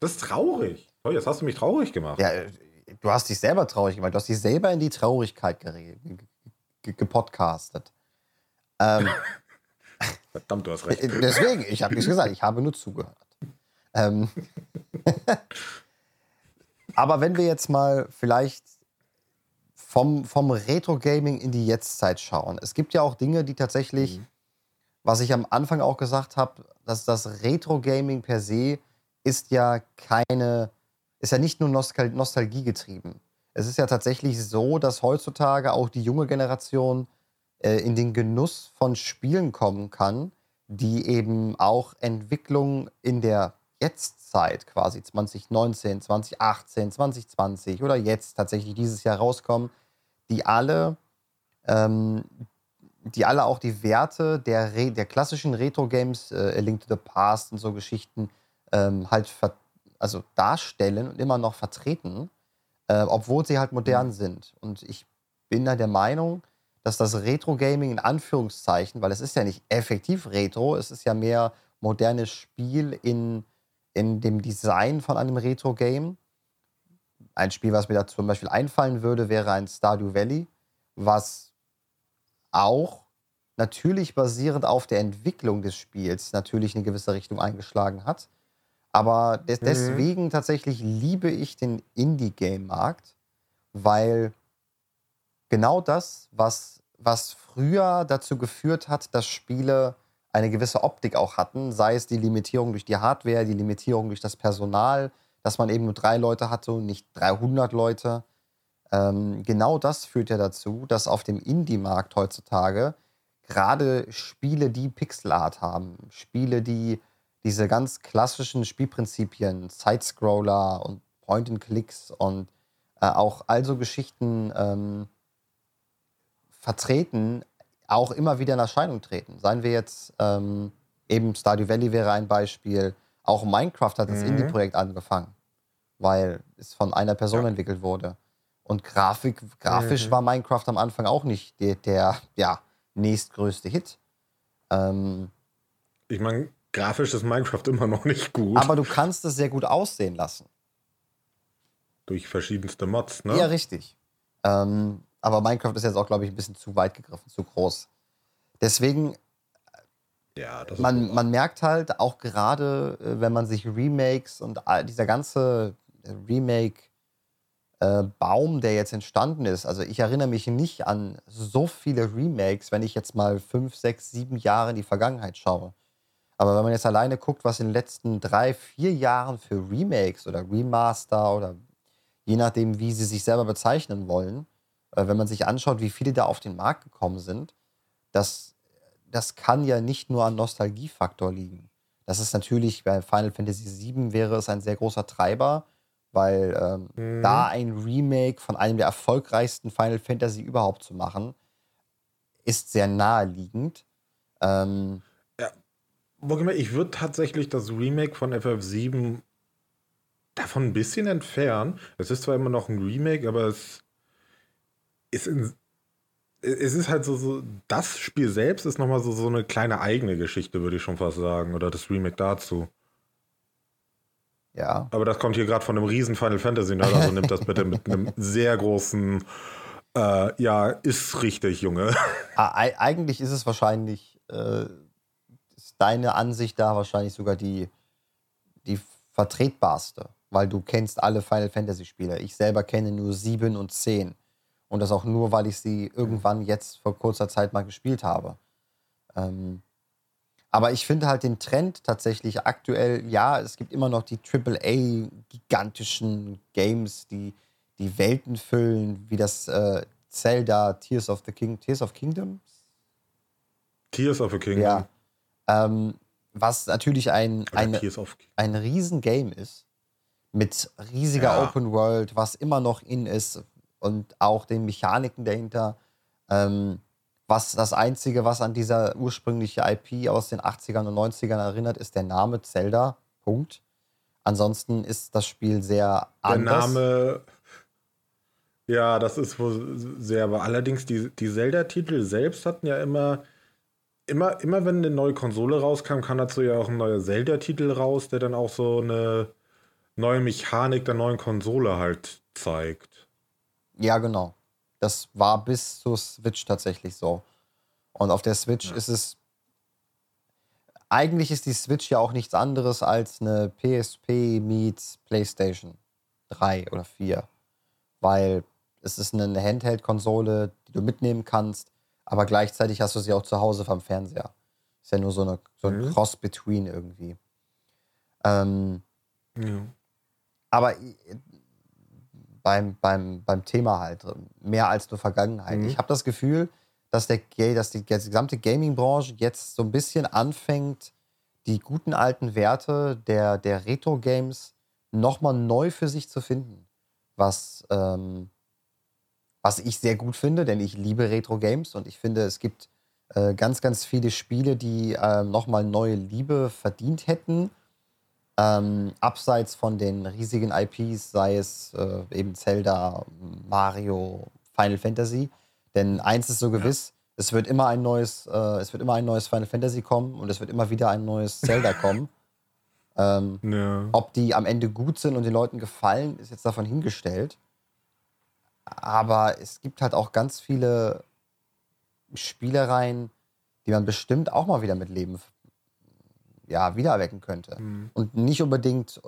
Das ist traurig. Oh, jetzt hast du mich traurig gemacht. Ja, du hast dich selber traurig gemacht. Du hast dich selber in die Traurigkeit gepodcastet. Ähm, Verdammt, du hast recht. Deswegen, ich habe nichts gesagt, ich habe nur zugehört. Ähm, Aber wenn wir jetzt mal vielleicht vom, vom Retro-Gaming in die Jetztzeit schauen. Es gibt ja auch Dinge, die tatsächlich, mhm. Was ich am Anfang auch gesagt habe, dass das Retro-Gaming per se ist ja keine, ist ja nicht nur Nostal Nostalgie getrieben. Es ist ja tatsächlich so, dass heutzutage auch die junge Generation äh, in den Genuss von Spielen kommen kann, die eben auch Entwicklung in der Jetztzeit quasi 2019, 2018, 2020 oder jetzt tatsächlich dieses Jahr rauskommen, die alle, ähm, die alle auch die Werte der, Re der klassischen Retro-Games, äh, A Link to the Past und so Geschichten ähm, halt also darstellen und immer noch vertreten, äh, obwohl sie halt modern mhm. sind. Und ich bin da der Meinung, dass das Retro-Gaming in Anführungszeichen, weil es ist ja nicht effektiv Retro, es ist ja mehr modernes Spiel in, in dem Design von einem Retro-Game. Ein Spiel, was mir da zum Beispiel einfallen würde, wäre ein Stardew Valley, was auch natürlich basierend auf der Entwicklung des Spiels natürlich eine gewisse Richtung eingeschlagen hat. Aber des mhm. deswegen tatsächlich liebe ich den Indie-Game-Markt, weil genau das, was, was früher dazu geführt hat, dass Spiele eine gewisse Optik auch hatten, sei es die Limitierung durch die Hardware, die Limitierung durch das Personal, dass man eben nur drei Leute hatte und nicht 300 Leute. Ähm, genau das führt ja dazu, dass auf dem Indie-Markt heutzutage gerade Spiele, die Pixelart haben, Spiele, die diese ganz klassischen Spielprinzipien, Sidescroller und Point-and-Clicks und äh, auch also Geschichten ähm, vertreten, auch immer wieder in Erscheinung treten. Seien wir jetzt, ähm, eben Stardew Valley wäre ein Beispiel, auch Minecraft hat das mhm. Indie-Projekt angefangen, weil es von einer Person ja. entwickelt wurde. Und Grafik, grafisch mhm. war Minecraft am Anfang auch nicht der, der ja, nächstgrößte Hit. Ähm, ich meine, grafisch ist Minecraft immer noch nicht gut. Aber du kannst es sehr gut aussehen lassen. Durch verschiedenste Mods, ne? Ja, richtig. Ähm, aber Minecraft ist jetzt auch, glaube ich, ein bisschen zu weit gegriffen, zu groß. Deswegen, ja, man, man merkt halt auch gerade, äh, wenn man sich Remakes und dieser ganze Remake-Baum, äh, der jetzt entstanden ist, also ich erinnere mich nicht an so viele Remakes, wenn ich jetzt mal fünf, sechs, sieben Jahre in die Vergangenheit schaue. Aber wenn man jetzt alleine guckt, was in den letzten drei, vier Jahren für Remakes oder Remaster oder je nachdem, wie sie sich selber bezeichnen wollen, äh, wenn man sich anschaut, wie viele da auf den Markt gekommen sind, das, das kann ja nicht nur an Nostalgiefaktor liegen. Das ist natürlich, bei Final Fantasy VII wäre es ein sehr großer Treiber, weil ähm, mhm. da ein Remake von einem der erfolgreichsten Final Fantasy überhaupt zu machen, ist sehr naheliegend. Ähm, ja, ich würde tatsächlich das Remake von FF7 davon ein bisschen entfernen. Es ist zwar immer noch ein Remake, aber es ist in, es ist halt so, so, das Spiel selbst ist nochmal so, so eine kleine eigene Geschichte, würde ich schon fast sagen. Oder das Remake dazu. Ja. Aber das kommt hier gerade von einem riesen Final Fantasy, ne? also nimmt das bitte mit einem sehr großen, äh, ja, ist richtig, Junge. Eigentlich ist es wahrscheinlich, äh, ist deine Ansicht da wahrscheinlich sogar die, die vertretbarste, weil du kennst alle Final Fantasy Spiele. Ich selber kenne nur sieben und zehn. Und das auch nur, weil ich sie irgendwann jetzt vor kurzer Zeit mal gespielt habe. Ähm, aber ich finde halt den Trend tatsächlich aktuell, ja, es gibt immer noch die AAA-gigantischen Games, die die Welten füllen, wie das äh, Zelda Tears of the King, Tears of Kingdoms? Tears of the Kingdom. Ja. Ähm, was natürlich ein, eine, ein Riesengame ist. Mit riesiger ja. Open World, was immer noch in ist, und auch den Mechaniken dahinter. Ähm, was das Einzige, was an dieser ursprüngliche IP aus den 80ern und 90ern erinnert, ist der Name Zelda. Punkt. Ansonsten ist das Spiel sehr anders. Der Name, ja, das ist wohl sehr, aber allerdings die, die Zelda-Titel selbst hatten ja immer, immer, immer wenn eine neue Konsole rauskam, kam dazu ja auch ein neuer Zelda-Titel raus, der dann auch so eine neue Mechanik der neuen Konsole halt zeigt. Ja, genau. Das war bis zur Switch tatsächlich so. Und auf der Switch ja. ist es. Eigentlich ist die Switch ja auch nichts anderes als eine PSP meets PlayStation drei oder vier. Weil es ist eine Handheld-Konsole, die du mitnehmen kannst, aber gleichzeitig hast du sie auch zu Hause vom Fernseher. Ist ja nur so, eine, so ein Mhm. Cross-Between irgendwie. Ähm, Ja. aber beim, beim, beim Thema halt, mehr als nur Vergangenheit. Mhm. Ich habe das Gefühl, dass, der, dass die gesamte Gaming-Branche jetzt so ein bisschen anfängt, die guten alten Werte der, der Retro-Games nochmal neu für sich zu finden. Was, ähm, was ich sehr gut finde, denn ich liebe Retro-Games und ich finde, es gibt äh, ganz, ganz viele Spiele, die ähm, nochmal neue Liebe verdient hätten. Ähm, abseits von den riesigen IPs, sei es äh, eben Zelda, Mario, Final Fantasy. Denn eins ist so gewiss, es wird immer ein neues, äh, es wird immer ein neues Final Fantasy kommen und es wird immer wieder ein neues Zelda kommen. Ähm, Ja. ob die am Ende gut sind und den Leuten gefallen, ist jetzt davon hingestellt. Aber es gibt halt auch ganz viele Spielereien, die man bestimmt auch mal wieder mit Leben ja, wiedererwecken könnte. Mhm. Und nicht unbedingt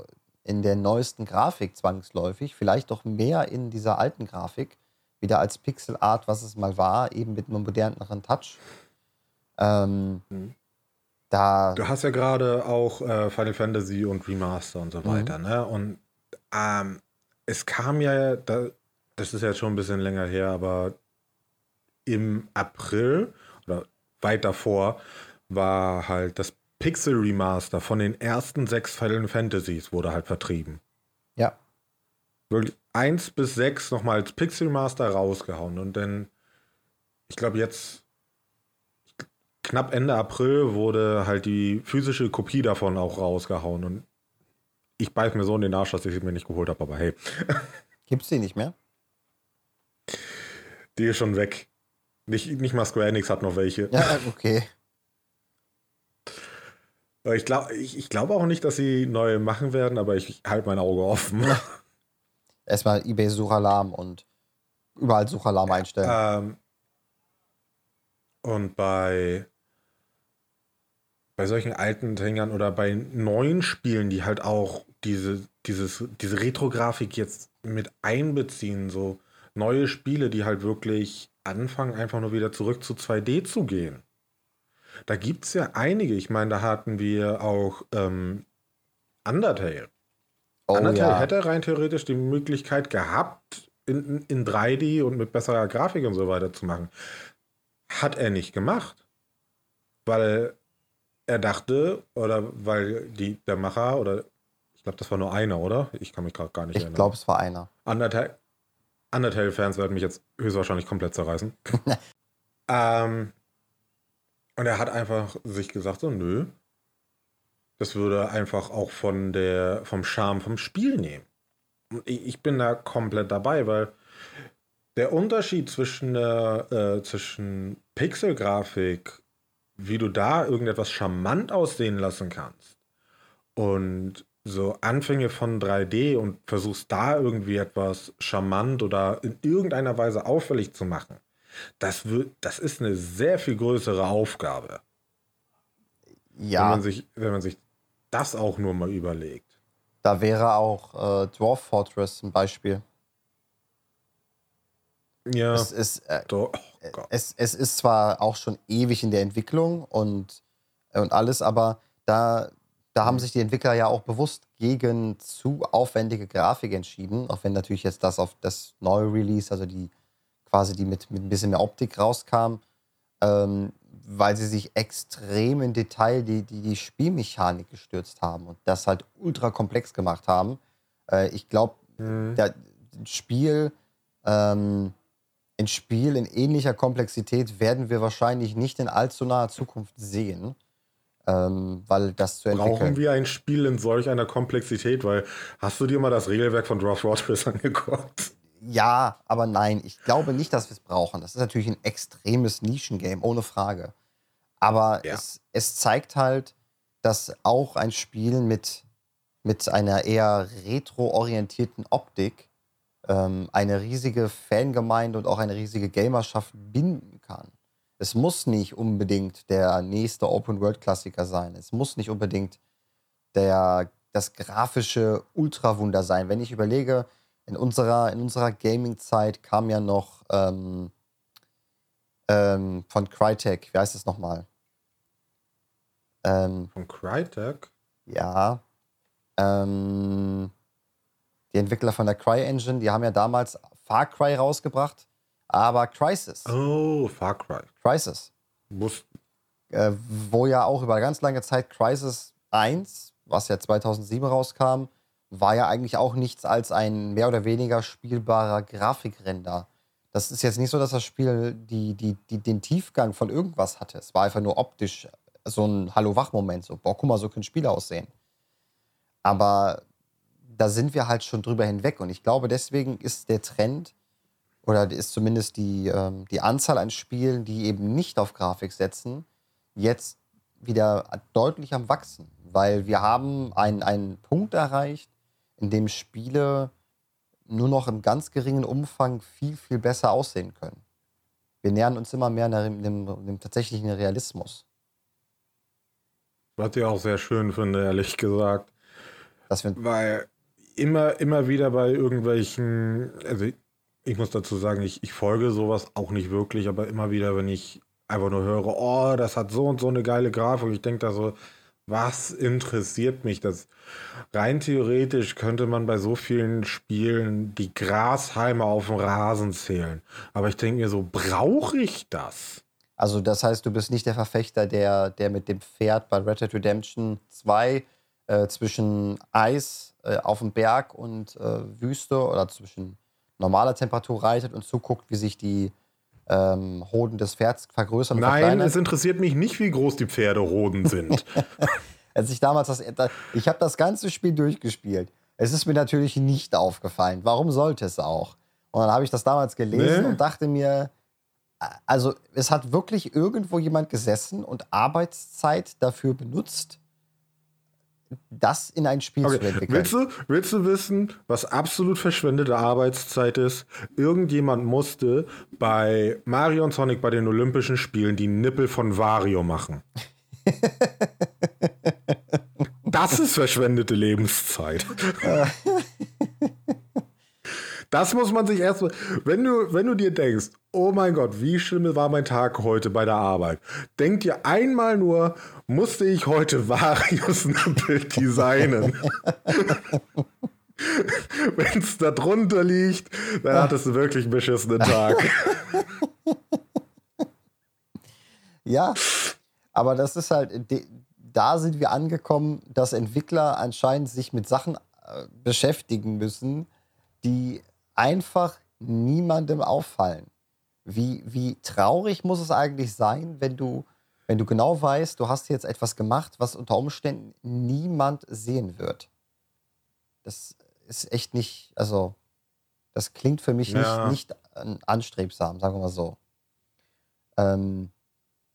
in der neuesten Grafik zwangsläufig, vielleicht doch mehr in dieser alten Grafik, wieder als Pixel Art, was es mal war, eben mit einem moderneren Touch. Ähm, Mhm. Da, Du hast ja gerade auch äh, Final Fantasy und Remaster und so Mhm. weiter, ne? Und ähm, es kam ja, da, das ist jetzt schon ein bisschen länger her, aber im April oder weit davor war halt das Pixel Remaster von den ersten sechs Final Fantasies wurde halt vertrieben. ja, Wirklich eins bis sechs nochmal als Pixel Remaster rausgehauen und dann, ich glaube jetzt knapp Ende April wurde halt die physische Kopie davon auch rausgehauen und ich beiß mir so in den Arsch, dass ich sie mir nicht geholt habe, aber hey, gibt's die nicht mehr? die ist schon weg. Nicht, nicht mal Square Enix hat noch welche. Ja, okay. Ich glaube ich, ich glaub auch nicht, dass sie neue machen werden, aber ich halte mein Auge offen. Erstmal eBay Suchalarm und überall Suchalarm einstellen. Ähm, und bei, bei solchen alten Dingern oder bei neuen Spielen, die halt auch diese, dieses, diese Retro-Grafik jetzt mit einbeziehen, so neue Spiele, die halt wirklich anfangen, einfach nur wieder zurück zu 2D zu gehen. Da gibt es ja einige. Ich meine, da hatten wir auch ähm, Undertale. oh Undertale ja. hätte rein theoretisch die Möglichkeit gehabt, in, in 3D und mit besserer Grafik und so weiter zu machen. Hat er nicht gemacht. Weil er dachte, oder weil die, der Macher, oder ich glaube, das war nur einer, oder? Ich kann mich gerade gar nicht Ich erinnern. glaube, es war einer. Undertale, Undertale-Fans werden mich jetzt höchstwahrscheinlich komplett zerreißen. ähm, und er hat einfach sich gesagt, so, nö. Das würde einfach auch von der, vom Charme vom Spiel nehmen. Ich bin da komplett dabei, weil der Unterschied zwischen, der, äh, zwischen Pixelgrafik, wie du da irgendetwas charmant aussehen lassen kannst, und so Anfänge von 3D und versuchst da irgendwie etwas charmant oder in irgendeiner Weise auffällig zu machen, das, wird, das ist eine sehr viel größere Aufgabe, wenn, Ja, man sich, wenn man sich das auch nur mal überlegt. da wäre auch äh, Dwarf Fortress ein Beispiel. Ja, Es ist, äh, oh es, es ist zwar auch schon ewig in der Entwicklung und, und alles, aber da, da haben sich die Entwickler ja auch bewusst gegen zu aufwendige Grafik entschieden, auch wenn natürlich jetzt das auf das neue Release, also die quasi die mit, mit ein bisschen mehr Optik rauskam, ähm, weil sie sich extrem im Detail die, die, die Spielmechanik gestürzt haben und das halt ultra komplex gemacht haben. Äh, ich glaube, Mhm. ein Spiel, ähm, ein Spiel in ähnlicher Komplexität werden wir wahrscheinlich nicht in allzu naher Zukunft sehen, ähm, weil das zu entwickeln. Brauchen wir ein Spiel in solch einer Komplexität? Weil hast du dir mal das Regelwerk von Dwarf Fortress angeguckt? Ja, aber nein, ich glaube nicht, dass wir es brauchen. Das ist natürlich ein extremes Nischengame, ohne Frage. Aber Ja. es, es zeigt halt, dass auch ein Spiel mit, mit einer eher retro-orientierten Optik ähm, eine riesige Fangemeinde und auch eine riesige Gamerschaft binden kann. Es muss nicht unbedingt der nächste Open-World-Klassiker sein. Es muss nicht unbedingt der das grafische Ultrawunder sein. Wenn ich überlege, in unserer, in unserer Gaming-Zeit kam ja noch ähm, ähm, von Crytek, wie heißt es nochmal? Ähm, von Crytek? Ja. Ähm, die Entwickler von der CryEngine, die haben ja damals Far Cry rausgebracht, aber Crisis. Oh, Far Cry. Crisis. Muss. Äh, wo ja auch über ganz lange Zeit Crisis 1, was ja 2007 rauskam, war ja eigentlich auch nichts als ein mehr oder weniger spielbarer Grafikrender. Das ist jetzt nicht so, dass das Spiel die, die, die, den Tiefgang von irgendwas hatte. Es war einfach nur optisch so ein Hallo-Wach-Moment. So, boah, guck mal, so können Spiele aussehen. Aber da sind wir halt schon drüber hinweg. Und ich glaube, deswegen ist der Trend oder ist zumindest die, ähm, die Anzahl an Spielen, die eben nicht auf Grafik setzen, jetzt wieder deutlich am Wachsen. Weil wir haben einen, einen Punkt erreicht, in dem Spiele nur noch im ganz geringen Umfang viel, viel besser aussehen können. Wir nähern uns immer mehr dem, dem, dem tatsächlichen Realismus. Was ich auch sehr schön finde, ehrlich gesagt. Weil immer, immer wieder bei irgendwelchen, also ich, ich muss dazu sagen, ich, ich folge sowas auch nicht wirklich, aber immer wieder, wenn ich einfach nur höre, oh, das hat so und so eine geile Grafik, ich denke da so, was interessiert mich das? Rein theoretisch könnte man bei so vielen Spielen die Grashalme auf dem Rasen zählen. Aber ich denke mir so, brauche ich das? Also das heißt, du bist nicht der Verfechter, der, der mit dem Pferd bei Red Dead Redemption 2 äh, zwischen Eis äh, auf dem Berg und äh, Wüste oder zwischen normaler Temperatur reitet und zuguckt, wie sich die ähm, Hoden des Pferds vergrößern. Nein, es interessiert mich nicht, wie groß die Pferdehoden sind. Als ich damals das, ich habe das ganze Spiel durchgespielt. Es ist mir natürlich nicht aufgefallen. Warum sollte es auch? Und dann habe ich das damals gelesen nee. und dachte mir, also es hat wirklich irgendwo jemand gesessen und Arbeitszeit dafür benutzt, das in ein Spiel okay. zu entwickeln. Willst du, willst du wissen, was absolut verschwendete Arbeitszeit ist? Irgendjemand musste bei Mario und Sonic bei den Olympischen Spielen die Nippel von Wario machen. das ist verschwendete Lebenszeit. Das muss man sich erstmal, wenn du, wenn du dir denkst, oh mein Gott, wie schlimm war mein Tag heute bei der Arbeit. Denk dir einmal nur, musste ich heute Varius Nippel designen? wenn es da drunter liegt, dann hattest du wirklich einen beschissenen Tag. ja, aber das ist halt, da sind wir angekommen, dass Entwickler anscheinend sich mit Sachen äh, beschäftigen müssen, die einfach niemandem auffallen. Wie, wie traurig muss es eigentlich sein, wenn du, wenn du genau weißt, du hast jetzt etwas gemacht, was unter Umständen niemand sehen wird. Das ist echt nicht, also das klingt für mich ja. nicht, nicht anstrebsam, sagen wir mal so. Ähm,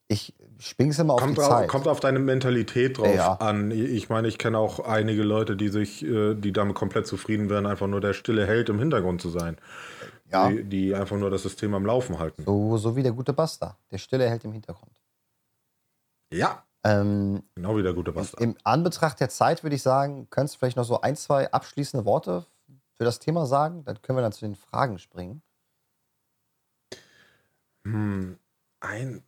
ich spring's immer auf kommt die Zeit. kommt auf deine Mentalität drauf ja. an. Ich meine, ich kenne auch einige Leute, die sich, äh, die damit komplett zufrieden wären, einfach nur der stille Held im Hintergrund zu sein. Ja. Die, die einfach nur das System am Laufen halten. So, so wie der gute Buster, der stille Held im Hintergrund. Ja. Ähm, genau wie der gute Buster. Im Anbetracht der Zeit würde ich sagen, könntest du vielleicht noch so ein, zwei abschließende Worte für das Thema sagen? Dann können wir dann zu den Fragen springen. Hm, ein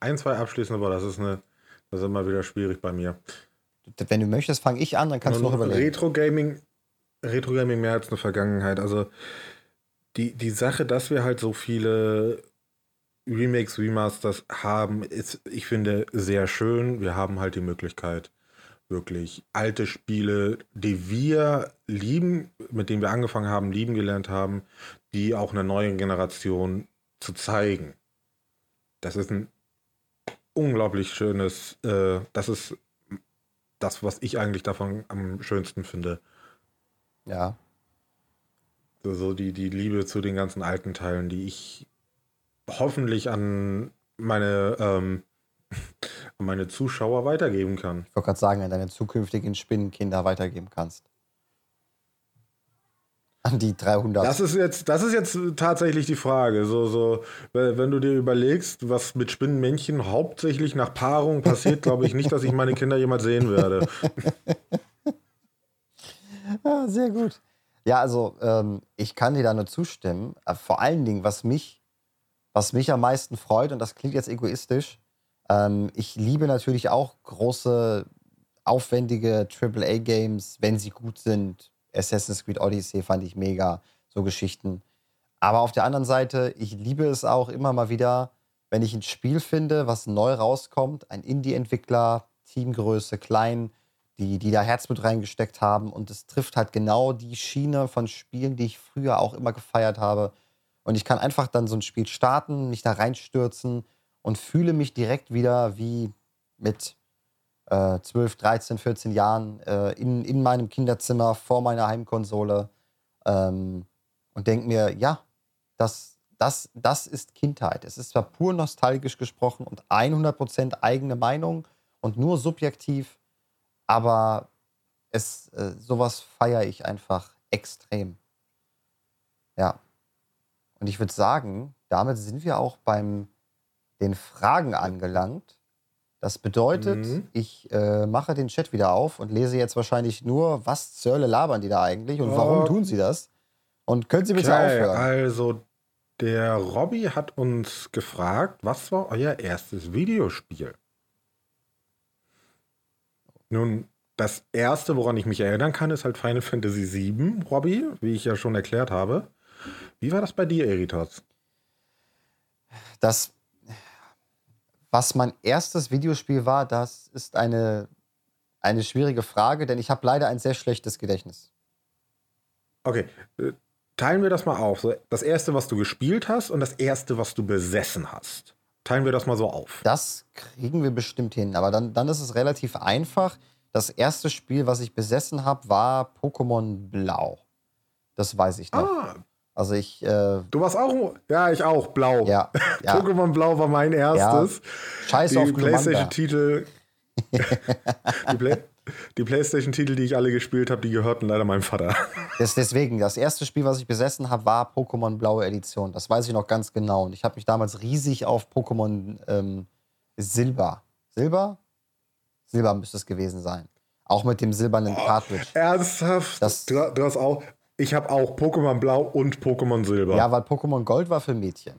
ein, zwei abschließende aber das ist eine, das ist immer wieder schwierig bei mir. Wenn du möchtest, fange ich an, dann kannst Nur du noch überlegen. Retro Gaming, Retro Gaming mehr als eine Vergangenheit. Also die, die Sache, dass wir halt so viele Remakes, Remasters haben, ist, ich finde, sehr schön. Wir haben halt die Möglichkeit, wirklich alte Spiele, die wir lieben, mit denen wir angefangen haben, lieben gelernt haben, die auch einer neuen Generation zu zeigen. Das ist ein unglaublich schönes, äh, das ist das, was ich eigentlich davon am schönsten finde. Ja. So, so die, die Liebe zu den ganzen alten Teilen, die ich hoffentlich an meine, ähm, an meine Zuschauer weitergeben kann. Ich wollte gerade sagen, an deine zukünftigen Spinnenkinder weitergeben kannst. An die 300. Das ist jetzt, das ist jetzt tatsächlich die Frage. So, so, wenn du dir überlegst, was mit Spinnenmännchen hauptsächlich nach Paarung passiert, glaube ich nicht, dass ich meine Kinder jemals sehen werde. ja, sehr gut. Ja, also ähm, ich kann dir da nur zustimmen. Äh, vor allen Dingen, was mich, was mich am meisten freut, und das klingt jetzt egoistisch, ähm, ich liebe natürlich auch große, aufwendige AAA-Games, wenn sie gut sind. Assassin's Creed Odyssey fand ich mega, so Geschichten. Aber auf der anderen Seite, ich liebe es auch immer mal wieder, wenn ich ein Spiel finde, was neu rauskommt, ein Indie-Entwickler, Teamgröße, klein, die, die da Herzblut reingesteckt haben. Und es trifft halt genau die Schiene von Spielen, die ich früher auch immer gefeiert habe. Und ich kann einfach dann so ein Spiel starten, mich da reinstürzen und fühle mich direkt wieder wie mit äh, 12, 13, 14 Jahren äh, in, in meinem Kinderzimmer vor meiner Heimkonsole ähm, und denke mir, ja, das, das, das ist Kindheit. Es ist zwar pur nostalgisch gesprochen und 100% eigene Meinung und nur subjektiv, aber es, äh, sowas feiere ich einfach extrem. Ja. Und ich würde sagen, damit sind wir auch beim den Fragen angelangt. Das bedeutet, mhm. ich äh, mache den Chat wieder auf und lese jetzt wahrscheinlich nur, was zur Hölle labern die da eigentlich und warum oh. tun sie das? Und können Sie bitte okay, aufhören? Also, der Robby hat uns gefragt, was war euer erstes Videospiel? Nun, das erste, woran ich mich erinnern kann, ist halt Final Fantasy VII, Robby, wie ich ja schon erklärt habe. Wie war das bei dir, Eritas? Das, was mein erstes Videospiel war, das ist eine, eine schwierige Frage, denn ich habe leider ein sehr schlechtes Gedächtnis. Okay, äh, teilen wir das mal auf. Das erste, was du gespielt hast und das erste, was du besessen hast. Teilen wir das mal so auf. Das kriegen wir bestimmt hin, aber dann, dann ist es relativ einfach. Das erste Spiel, was ich besessen habe, war Pokémon Blau. Das weiß ich noch. Ah. Also ich. Äh, du warst auch. Ja, ich auch. Blau. Ja. ja. Pokémon Blau war mein erstes. Ja. Scheiß die auf PlayStation-Titel. die, Play die PlayStation-Titel, die ich alle gespielt habe, die gehörten leider meinem Vater. Das, deswegen, das erste Spiel, was ich besessen habe, war Pokémon Blaue Edition. Das weiß ich noch ganz genau. Und ich habe mich damals riesig auf Pokémon ähm, Silber. Silber? Silber müsste es gewesen sein. Auch mit dem silbernen oh, Cartridge. Ernsthaft? Das, du, du hast auch. Ich habe auch Pokémon Blau und Pokémon Silber. Ja, weil Pokémon Gold war für Mädchen.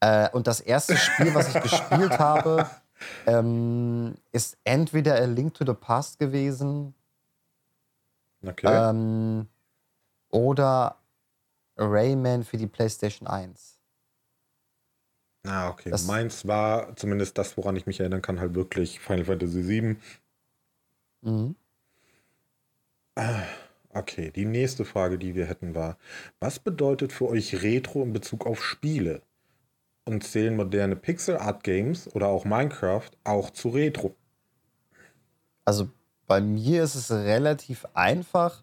Äh, und das erste Spiel, was ich gespielt habe, ähm, ist entweder A Link to the Past gewesen okay. ähm, oder Rayman für die PlayStation 1. Ah, okay. Das Meins war zumindest das, woran ich mich erinnern kann, halt wirklich Final Fantasy VII. Mhm. Ah, okay, die nächste Frage, die wir hätten, war: Was bedeutet für euch Retro in Bezug auf Spiele? und zählen moderne Pixel Art Games oder auch Minecraft auch zu Retro? Also bei mir ist es relativ einfach,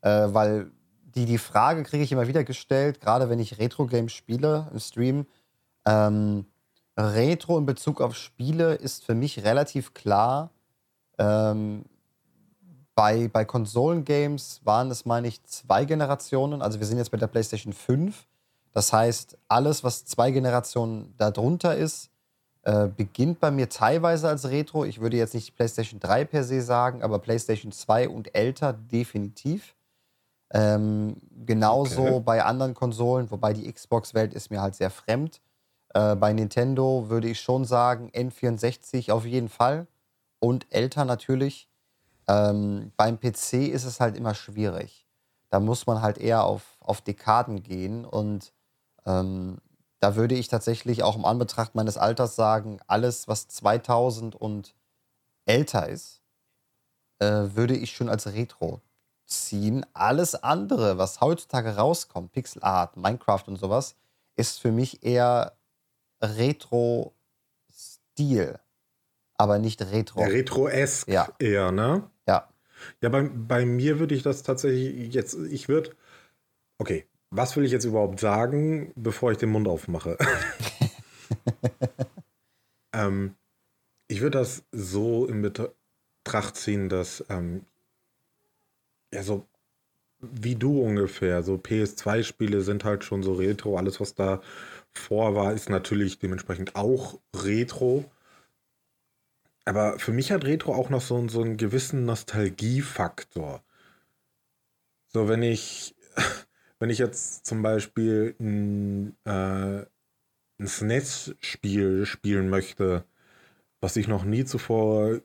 äh, weil die, die Frage kriege ich immer wieder gestellt, gerade wenn ich Retro-Games spiele im Stream. Ähm, Retro in Bezug auf Spiele ist für mich relativ klar. Ähm, bei, bei Konsolen-Games waren es, meine ich, zwei Generationen. Also wir sind jetzt bei der PlayStation 5 das heißt, alles, was zwei Generationen darunter ist, äh, beginnt bei mir teilweise als Retro. Ich würde jetzt nicht PlayStation 3 per se sagen, aber PlayStation 2 und älter definitiv. Ähm, genauso okay. bei anderen Konsolen, wobei die Xbox-Welt ist mir halt sehr fremd. Äh, bei Nintendo würde ich schon sagen, N64 auf jeden Fall und älter natürlich. Ähm, beim PC ist es halt immer schwierig. Da muss man halt eher auf, auf Dekaden gehen und ähm, da würde ich tatsächlich auch im Anbetracht meines Alters sagen, alles, was 2000 und älter ist, äh, würde ich schon als Retro ziehen. Alles andere, was heutzutage rauskommt, Pixel Art, Minecraft und sowas, ist für mich eher Retro-Stil, aber nicht Retro. Retro-esk ja. eher, ne? Ja. Ja, bei, bei mir würde ich das tatsächlich jetzt, ich würde, okay, was will ich jetzt überhaupt sagen, bevor ich den Mund aufmache? ähm, ich würde das so in Betracht ziehen, dass ähm, ja so wie du ungefähr. So PS2-Spiele sind halt schon so Retro. Alles, was da vor war, ist natürlich dementsprechend auch Retro. Aber für mich hat Retro auch noch so, so einen gewissen Nostalgiefaktor. So, wenn ich, wenn ich jetzt zum Beispiel ein, äh, ein SNES-Spiel spielen möchte, was ich noch nie zuvor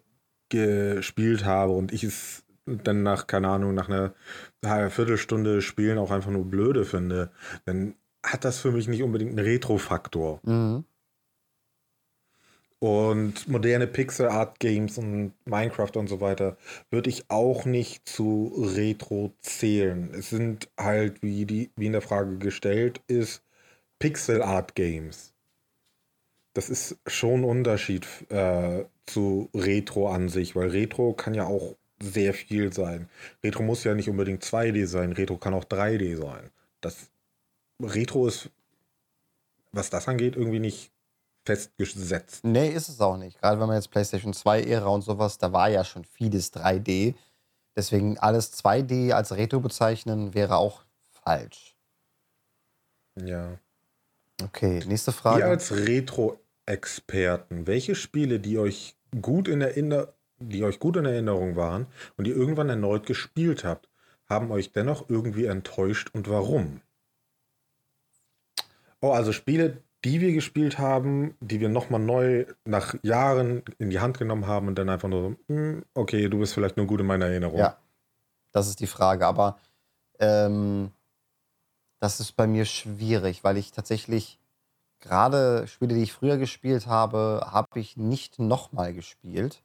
gespielt habe und ich es dann nach, keine Ahnung, nach einer Viertelstunde Spielen auch einfach nur blöde finde, dann hat das für mich nicht unbedingt einen Retro-Faktor. Mhm. Und moderne Pixel-Art-Games und Minecraft und so weiter würde ich auch nicht zu Retro zählen. Es sind halt, wie, die, wie in der Frage gestellt ist, Pixel-Art-Games. Das ist schon ein Unterschied äh, zu Retro an sich, weil Retro kann ja auch sehr viel sein. Retro muss ja nicht unbedingt 2D sein, Retro kann auch 3D sein. Das Retro ist, was das angeht, irgendwie nicht festgesetzt. Nee, ist es auch nicht. Gerade wenn man jetzt PlayStation 2-Ära und sowas, da war ja schon vieles 3D. Deswegen alles 2D als Retro bezeichnen wäre auch falsch. Ja. Okay, nächste Frage. Ihr als Retro-Experten, welche Spiele, die euch gut in Erinnerung die euch gut in Erinnerung waren und die irgendwann erneut gespielt habt, haben euch dennoch irgendwie enttäuscht und warum? Oh, also Spiele, die wir gespielt haben, die wir nochmal neu nach Jahren in die Hand genommen haben und dann einfach nur so, hm, okay, du bist vielleicht nur gut in meiner Erinnerung. Ja, das ist die Frage. Aber ähm, das ist bei mir schwierig, weil ich tatsächlich gerade Spiele, die ich früher gespielt habe, habe ich nicht nochmal gespielt.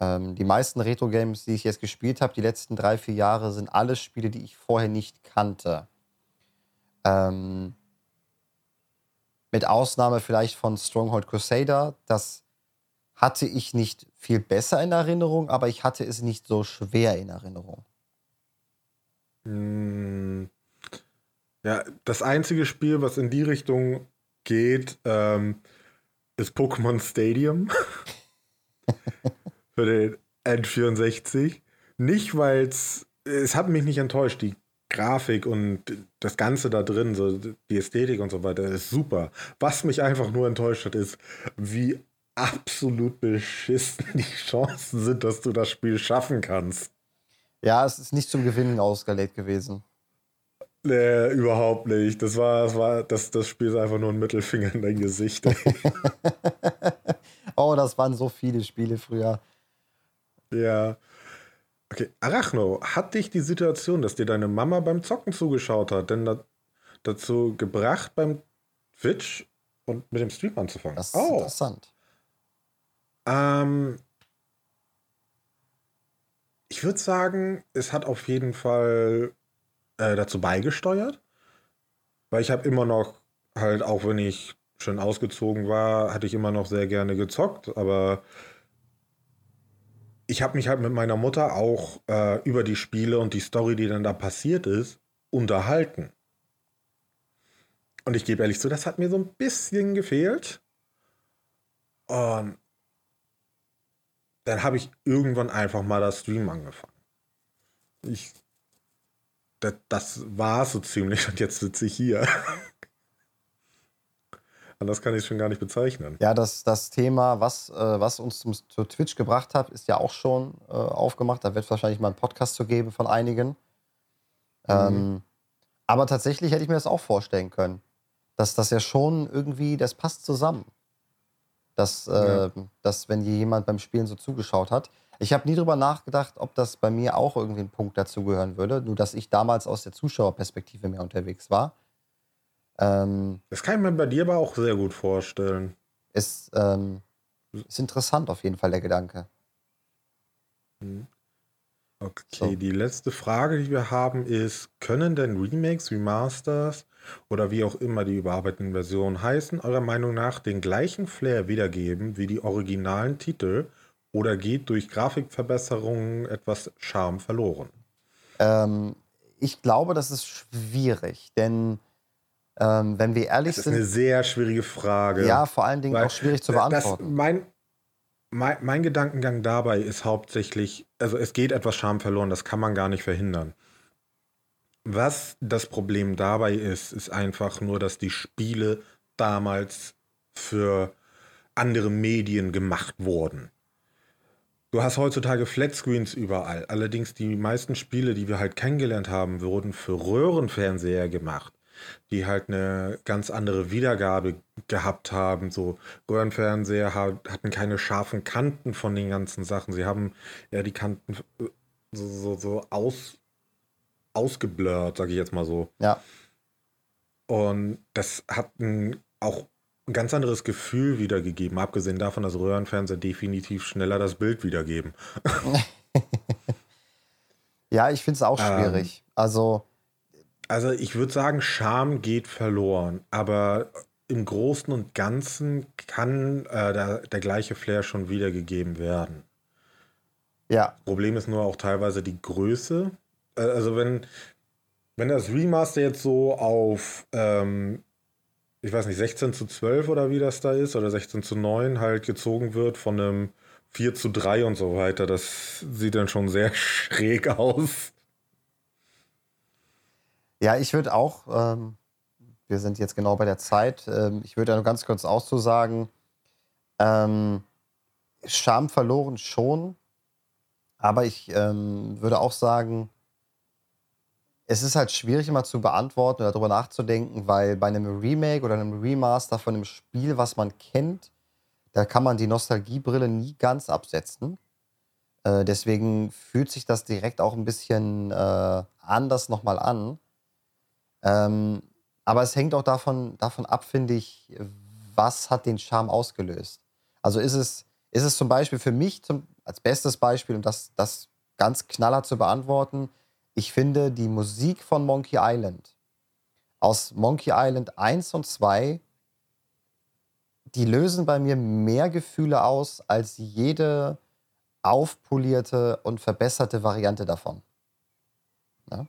Ähm, die meisten Retro-Games, die ich jetzt gespielt habe, die letzten drei, vier Jahre, sind alles Spiele, die ich vorher nicht kannte. Ähm, mit Ausnahme vielleicht von Stronghold Crusader. Das hatte ich nicht viel besser in Erinnerung, aber ich hatte es nicht so schwer in Erinnerung. Hm. Ja, das einzige Spiel, was in die Richtung geht, ähm, ist Pokémon Stadium. Für den N64. Nicht, weil es. Es hat mich nicht enttäuscht. Die Grafik und das Ganze da drin, so die Ästhetik und so weiter, ist super. Was mich einfach nur enttäuscht hat, ist, wie absolut beschissen die Chancen sind, dass du das Spiel schaffen kannst. Ja, es ist nicht zum Gewinnen ausgelegt gewesen. Nee, überhaupt nicht. Das war, das war, das, das Spiel ist einfach nur ein Mittelfinger in dein Gesicht. oh, das waren so viele Spiele früher. Ja. Okay, Arachno, hat dich die Situation, dass dir deine Mama beim Zocken zugeschaut hat, denn da, dazu gebracht, beim Twitch und mit dem Stream anzufangen? Das ist oh. interessant. Ähm, ich würde sagen, es hat auf jeden Fall äh, dazu beigesteuert, weil ich habe immer noch halt, auch wenn ich schon ausgezogen war, hatte ich immer noch sehr gerne gezockt, aber ich habe mich halt mit meiner Mutter auch äh, über die Spiele und die Story, die dann da passiert ist, unterhalten. Und ich gebe ehrlich zu, das hat mir so ein bisschen gefehlt. Und dann habe ich irgendwann einfach mal das Stream angefangen. Ich, das, das war so ziemlich und jetzt sitze ich hier. Anders kann ich es schon gar nicht bezeichnen. Ja, das, das Thema, was, äh, was uns zum, zu Twitch gebracht hat, ist ja auch schon äh, aufgemacht. Da wird es wahrscheinlich mal einen Podcast zu geben von einigen. Mhm. Ähm, aber tatsächlich hätte ich mir das auch vorstellen können. Dass das ja schon irgendwie, das passt zusammen. Dass, äh, ja. dass wenn jemand beim Spielen so zugeschaut hat. Ich habe nie drüber nachgedacht, ob das bei mir auch irgendwie ein Punkt dazugehören würde. Nur, dass ich damals aus der Zuschauerperspektive mehr unterwegs war. Ähm, das kann ich mir bei dir aber auch sehr gut vorstellen. Ist, ähm, ist interessant auf jeden Fall der Gedanke. Mhm. Okay, so. die letzte Frage, die wir haben, ist: Können denn Remakes, Remasters oder wie auch immer die überarbeiteten Versionen heißen, eurer Meinung nach den gleichen Flair wiedergeben wie die originalen Titel oder geht durch Grafikverbesserungen etwas Charme verloren? Ähm, ich glaube, das ist schwierig, denn ähm, wenn wir ehrlich sind. Das ist eine sehr schwierige Frage. Ja, vor allen Dingen auch schwierig zu beantworten. Das, mein, mein, mein, Gedankengang dabei ist hauptsächlich, also es geht etwas Charme verloren, das kann man gar nicht verhindern. Was das Problem dabei ist, ist einfach nur, dass die Spiele damals für andere Medien gemacht wurden. Du hast heutzutage Flatscreens überall. Allerdings die meisten Spiele, die wir halt kennengelernt haben, wurden für Röhrenfernseher gemacht, die halt eine ganz andere Wiedergabe gehabt haben. So Röhrenfernseher hatten keine scharfen Kanten von den ganzen Sachen. Sie haben ja die Kanten äh, so, so, so aus, ausgeblurrt, sage ich jetzt mal so. Ja. Und das hat ein, auch ein ganz anderes Gefühl wiedergegeben, abgesehen davon, dass Röhrenfernseher definitiv schneller das Bild wiedergeben. ja, ich finde es auch schwierig. Ähm, also. Also ich würde sagen, Charme geht verloren, aber im Großen und Ganzen kann äh, der, der gleiche Flair schon wiedergegeben werden. Ja. Problem ist nur auch teilweise die Größe. Äh, also wenn, wenn das Remaster jetzt so auf ähm, ich weiß nicht, 16 zu 12 oder wie das da ist, oder 16 zu 9 halt gezogen wird von einem 4 zu 3 und so weiter. Das sieht dann schon sehr schräg aus. Ja, ich würde auch, ähm, wir sind jetzt genau bei der Zeit, ähm, ich würde nur ganz kurz auszusagen, ähm, Scham verloren schon, aber ich ähm, würde auch sagen, es ist halt schwierig immer zu beantworten oder darüber nachzudenken, weil bei einem Remake oder einem Remaster von einem Spiel, was man kennt, da kann man die Nostalgiebrille nie ganz absetzen. Äh, deswegen fühlt sich das direkt auch ein bisschen äh, anders nochmal an. Ähm, aber es hängt auch davon, davon ab, finde ich, was hat den Charme ausgelöst. Also ist es, ist es zum Beispiel für mich zum, als bestes Beispiel, um das, das ganz knaller zu beantworten, ich finde die Musik von Monkey Island aus Monkey Island 1 und 2, die lösen bei mir mehr Gefühle aus als jede aufpolierte und verbesserte Variante davon. Ja?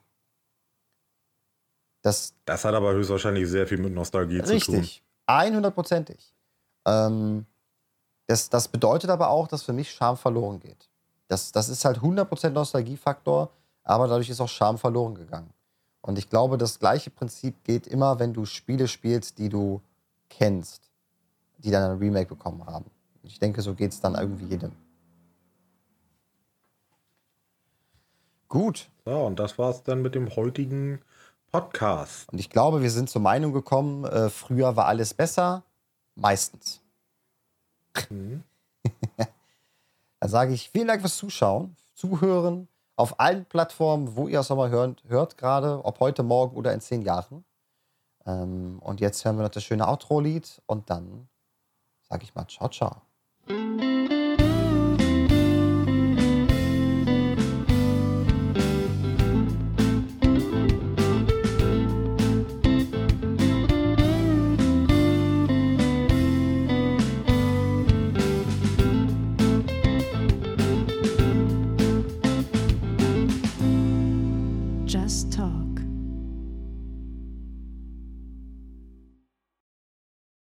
Das, das hat aber höchstwahrscheinlich sehr viel mit Nostalgie richtig, zu tun. Richtig, 100%ig. Ähm, das, das bedeutet aber auch, dass für mich Charme verloren geht. Das, das ist halt 100% Nostalgiefaktor aber dadurch ist auch Charme verloren gegangen. Und ich glaube, das gleiche Prinzip geht immer, wenn du Spiele spielst, die du kennst, die dann ein Remake bekommen haben. Ich denke, so geht es dann irgendwie jedem. Gut. So, und das war es dann mit dem heutigen Podcast. Und ich glaube, wir sind zur Meinung gekommen, äh, früher war alles besser, meistens. Mhm. dann sage ich vielen Dank fürs Zuschauen, Zuhören auf allen Plattformen, wo ihr es nochmal hört, hört gerade, ob heute, morgen oder in zehn Jahren. Ähm, und jetzt hören wir noch das schöne Outro-Lied und dann sage ich mal ciao, ciao.